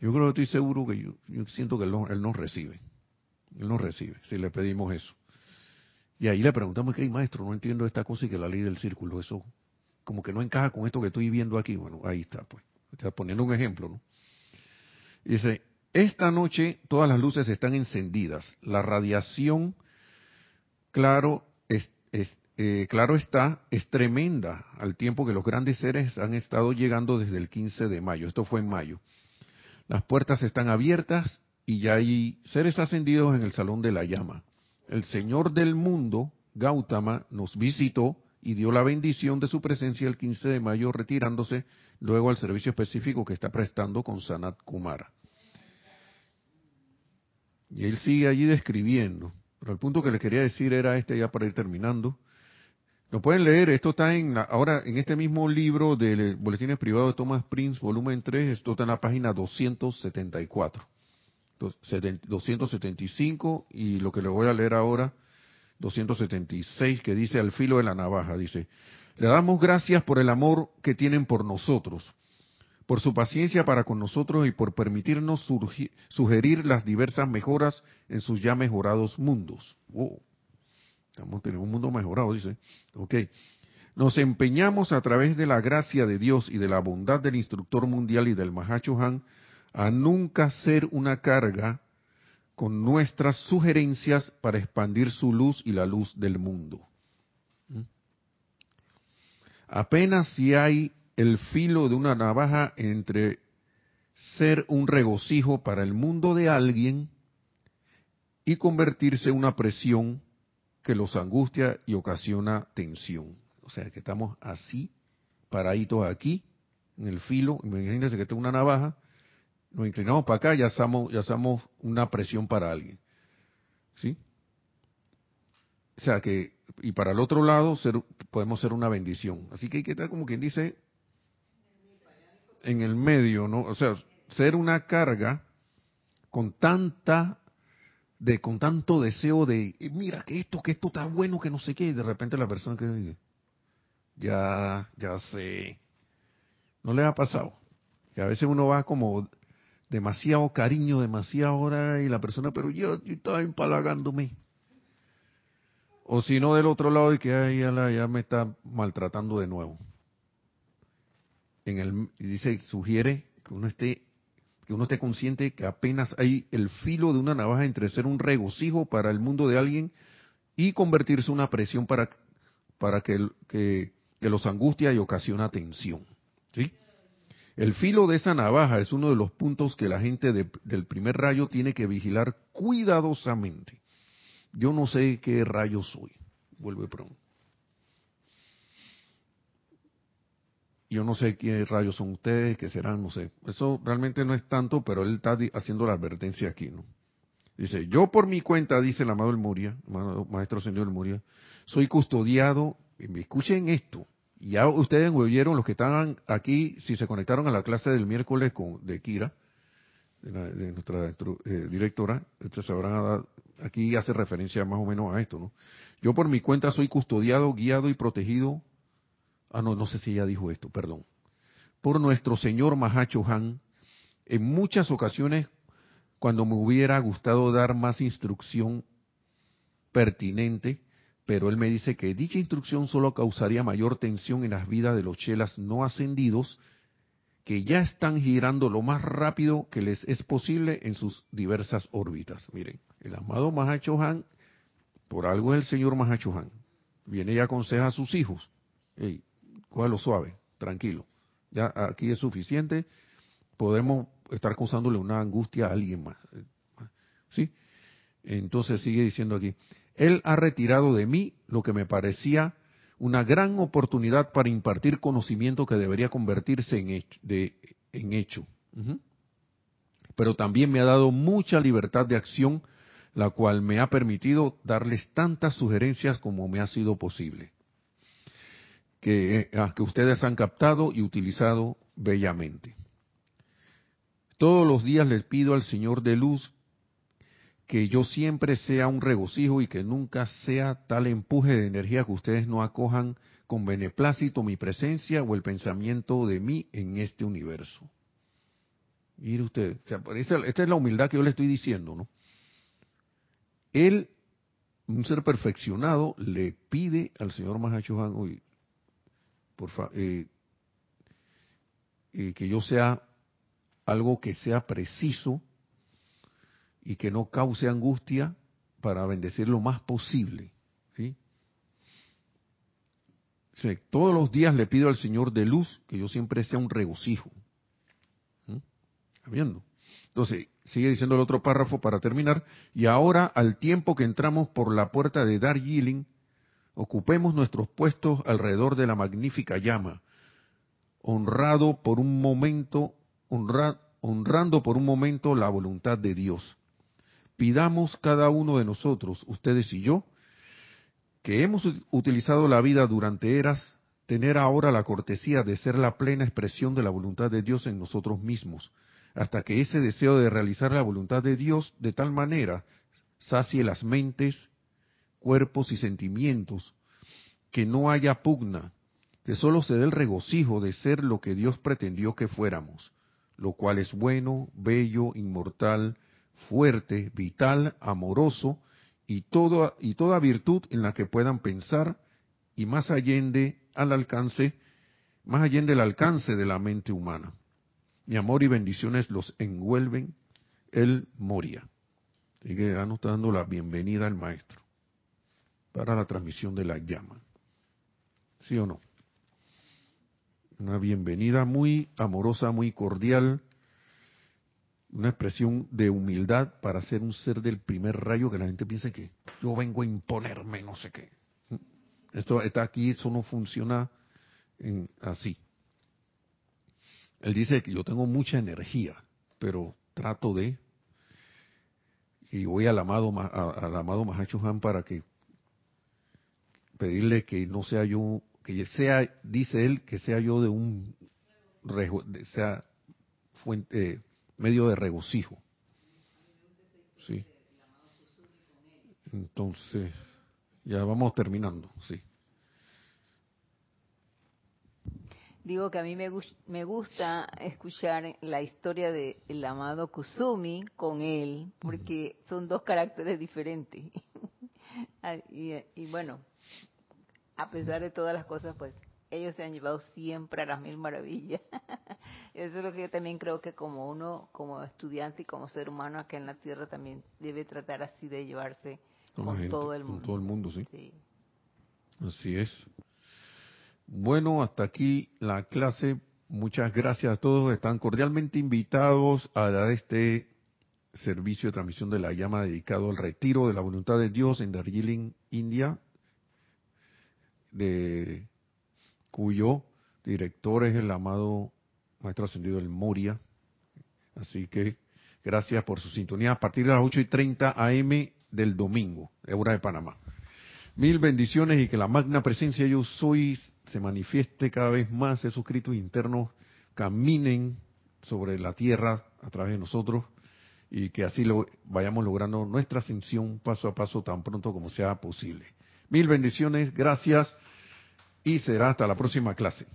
Yo creo que estoy seguro que yo, siento que él nos recibe. Él nos recibe si le pedimos eso. Y ahí le preguntamos, ¿qué maestro? No entiendo esta cosa y que la ley del círculo, eso como que no encaja con esto que estoy viendo aquí. Bueno, ahí está, pues. Poniendo un ejemplo, ¿no? Dice, esta noche todas las luces están encendidas. La radiación, claro, es, eh, claro está, es tremenda al tiempo que los grandes seres han estado llegando desde el 15 de mayo. Esto fue en mayo. Las puertas están abiertas y ya hay seres ascendidos en el salón de la llama el Señor del mundo, Gautama, nos visitó y dio la bendición de su presencia el 15 de mayo, retirándose luego al servicio específico que está prestando con Sanat Kumara. Y él sigue allí describiendo. Pero el punto que le quería decir era este ya para ir terminando. Lo pueden leer, esto está en ahora en este mismo libro del Boletines Privados de Thomas Prince, volumen 3, esto está en la página 274. 275 y lo que le voy a leer ahora, 276, que dice al filo de la navaja, dice, le damos gracias por el amor que tienen por nosotros, por su paciencia para con nosotros y por permitirnos sugerir las diversas mejoras en sus ya mejorados mundos. Oh, estamos teniendo un mundo mejorado, dice. Ok. Nos empeñamos a través de la gracia de Dios y de la bondad del instructor mundial y del Mahacho Han a nunca ser una carga con nuestras sugerencias para expandir su luz y la luz del mundo. ¿Mm? Apenas si hay el filo de una navaja entre ser un regocijo para el mundo de alguien y convertirse en una presión que los angustia y ocasiona tensión. O sea, que estamos así, paraditos aquí, en el filo, imagínense que tengo una navaja, nos inclinamos para acá ya somos, ya somos una presión para alguien. ¿Sí? O sea que, y para el otro lado podemos ser una bendición. Así que hay que estar como quien dice en el medio, ¿no? O sea, ser una carga con tanta de con tanto deseo de eh, mira que esto que esto está bueno que no sé qué y de repente la persona que ya ya sé no le ha pasado que a veces uno va como demasiado cariño demasiado hora y la persona pero yo, yo estaba empalagándome o si no del otro lado y que ya, ya me está maltratando de nuevo en el dice sugiere que uno esté que uno esté consciente que apenas hay el filo de una navaja entre ser un regocijo para el mundo de alguien y convertirse en una presión para para que, que, los angustia y ocasiona tensión sí el filo de esa navaja es uno de los puntos que la gente del primer rayo tiene que vigilar cuidadosamente. Yo no sé qué rayo soy. Vuelve pronto. Yo no sé qué rayos son ustedes, qué serán, no sé. Eso realmente no es tanto, pero él está haciendo la advertencia aquí, ¿no? Dice, yo por mi cuenta, dice el amado El Muria, maestro señor El Muria, soy custodiado, y me escuchen esto, ya ustedes oyeron, los que estaban aquí, si se conectaron a la clase del miércoles con, de Kira, de, nuestra eh, directora, se habrán aquí hace referencia más o menos a esto, ¿no? Yo por mi cuenta soy custodiado, guiado y protegido ah no, no sé si ella dijo esto, perdón, por nuestro señor Mahacho Han, en muchas ocasiones cuando me hubiera gustado dar más instrucción pertinente, pero él me dice que dicha instrucción solo causaría mayor tensión en las vidas de los chelas no ascendidos, que ya están girando lo más rápido que les es posible en sus diversas órbitas. Miren, el amado Mahacho Han, por algo es el señor Mahacho Han, viene y aconseja a sus hijos, lo suave, tranquilo. Ya aquí es suficiente. Podemos estar causándole una angustia a alguien más. ¿Sí? Entonces sigue diciendo aquí, Él ha retirado de mí lo que me parecía una gran oportunidad para impartir conocimiento que debería convertirse en hecho. De, en hecho. Pero también me ha dado mucha libertad de acción, la cual me ha permitido darles tantas sugerencias como me ha sido posible que, ah, que ustedes han captado y utilizado bellamente. Todos los días les pido al Señor de luz que yo siempre sea un regocijo y que nunca sea tal empuje de energía que ustedes no acojan con beneplácito mi presencia o el pensamiento de mí en este universo. Mire usted, esta es la humildad que yo le estoy diciendo, ¿no? Él, un ser perfeccionado, le pide al señor Mahachohan, hoy por eh, eh, que yo sea algo que sea preciso y que no cause angustia para bendecir lo más posible. ¿sí? todos los días le pido al Señor de luz que yo siempre sea un regocijo. viendo? Entonces, sigue diciendo el otro párrafo para terminar. Y ahora, al tiempo que entramos por la puerta de Darjeeling, Ocupemos nuestros puestos alrededor de la magnífica llama, honrado por un momento, honrando por un momento la voluntad de Dios. Pidamos cada uno de nosotros, ustedes y yo, que hemos utilizado la vida durante eras, tener ahora la cortesía de ser la plena expresión de la voluntad de Dios en nosotros mismos, hasta que ese deseo de realizar la voluntad de Dios de tal manera sacie las mentes cuerpos y sentimientos, que no haya pugna, que solo se dé el regocijo de ser lo que Dios pretendió que fuéramos, lo cual es bueno, bello, inmortal, fuerte, vital, amoroso y, todo, y toda virtud en la que puedan pensar y más allende al alcance, más allende del alcance de la mente humana. Mi amor y bendiciones los envuelven el Moria. Así que ya nos está dando la bienvenida al maestro para la transmisión de la llama. ¿Sí o no? Una bienvenida muy amorosa, muy cordial, una expresión de humildad para ser un ser del primer rayo que la gente piense que yo vengo a imponerme, no sé qué. Esto está aquí, eso no funciona así. Él dice que yo tengo mucha energía, pero trato de y voy al amado al amado Mahacho Han para que pedirle que no sea yo que sea, dice él, que sea yo de un, sea fuente, eh, medio de regocijo. Sí. Entonces, ya vamos terminando, sí. Digo que a mí me, me gusta escuchar la historia del el amado Kusumi con él, porque son dos caracteres diferentes. Ah, y, y bueno, a pesar de todas las cosas, pues ellos se han llevado siempre a las mil maravillas. Eso es lo que yo también creo que como uno, como estudiante y como ser humano acá en la Tierra también debe tratar así de llevarse con, todo el mundo. Con todo el mundo, sí. Así es. Bueno, hasta aquí la clase. Muchas gracias a todos. Están cordialmente invitados a dar este servicio de transmisión de la llama dedicado al retiro de la voluntad de Dios en Darjeeling, India, de cuyo director es el amado Maestro Ascendido del Moria. Así que gracias por su sintonía a partir de las 8 y 30 AM del domingo, hora de Panamá. Mil bendiciones y que la magna presencia yo soy se manifieste cada vez más, esos escritos internos caminen sobre la tierra a través de nosotros y que así lo vayamos logrando nuestra ascensión paso a paso tan pronto como sea posible. Mil bendiciones, gracias y será hasta la próxima clase.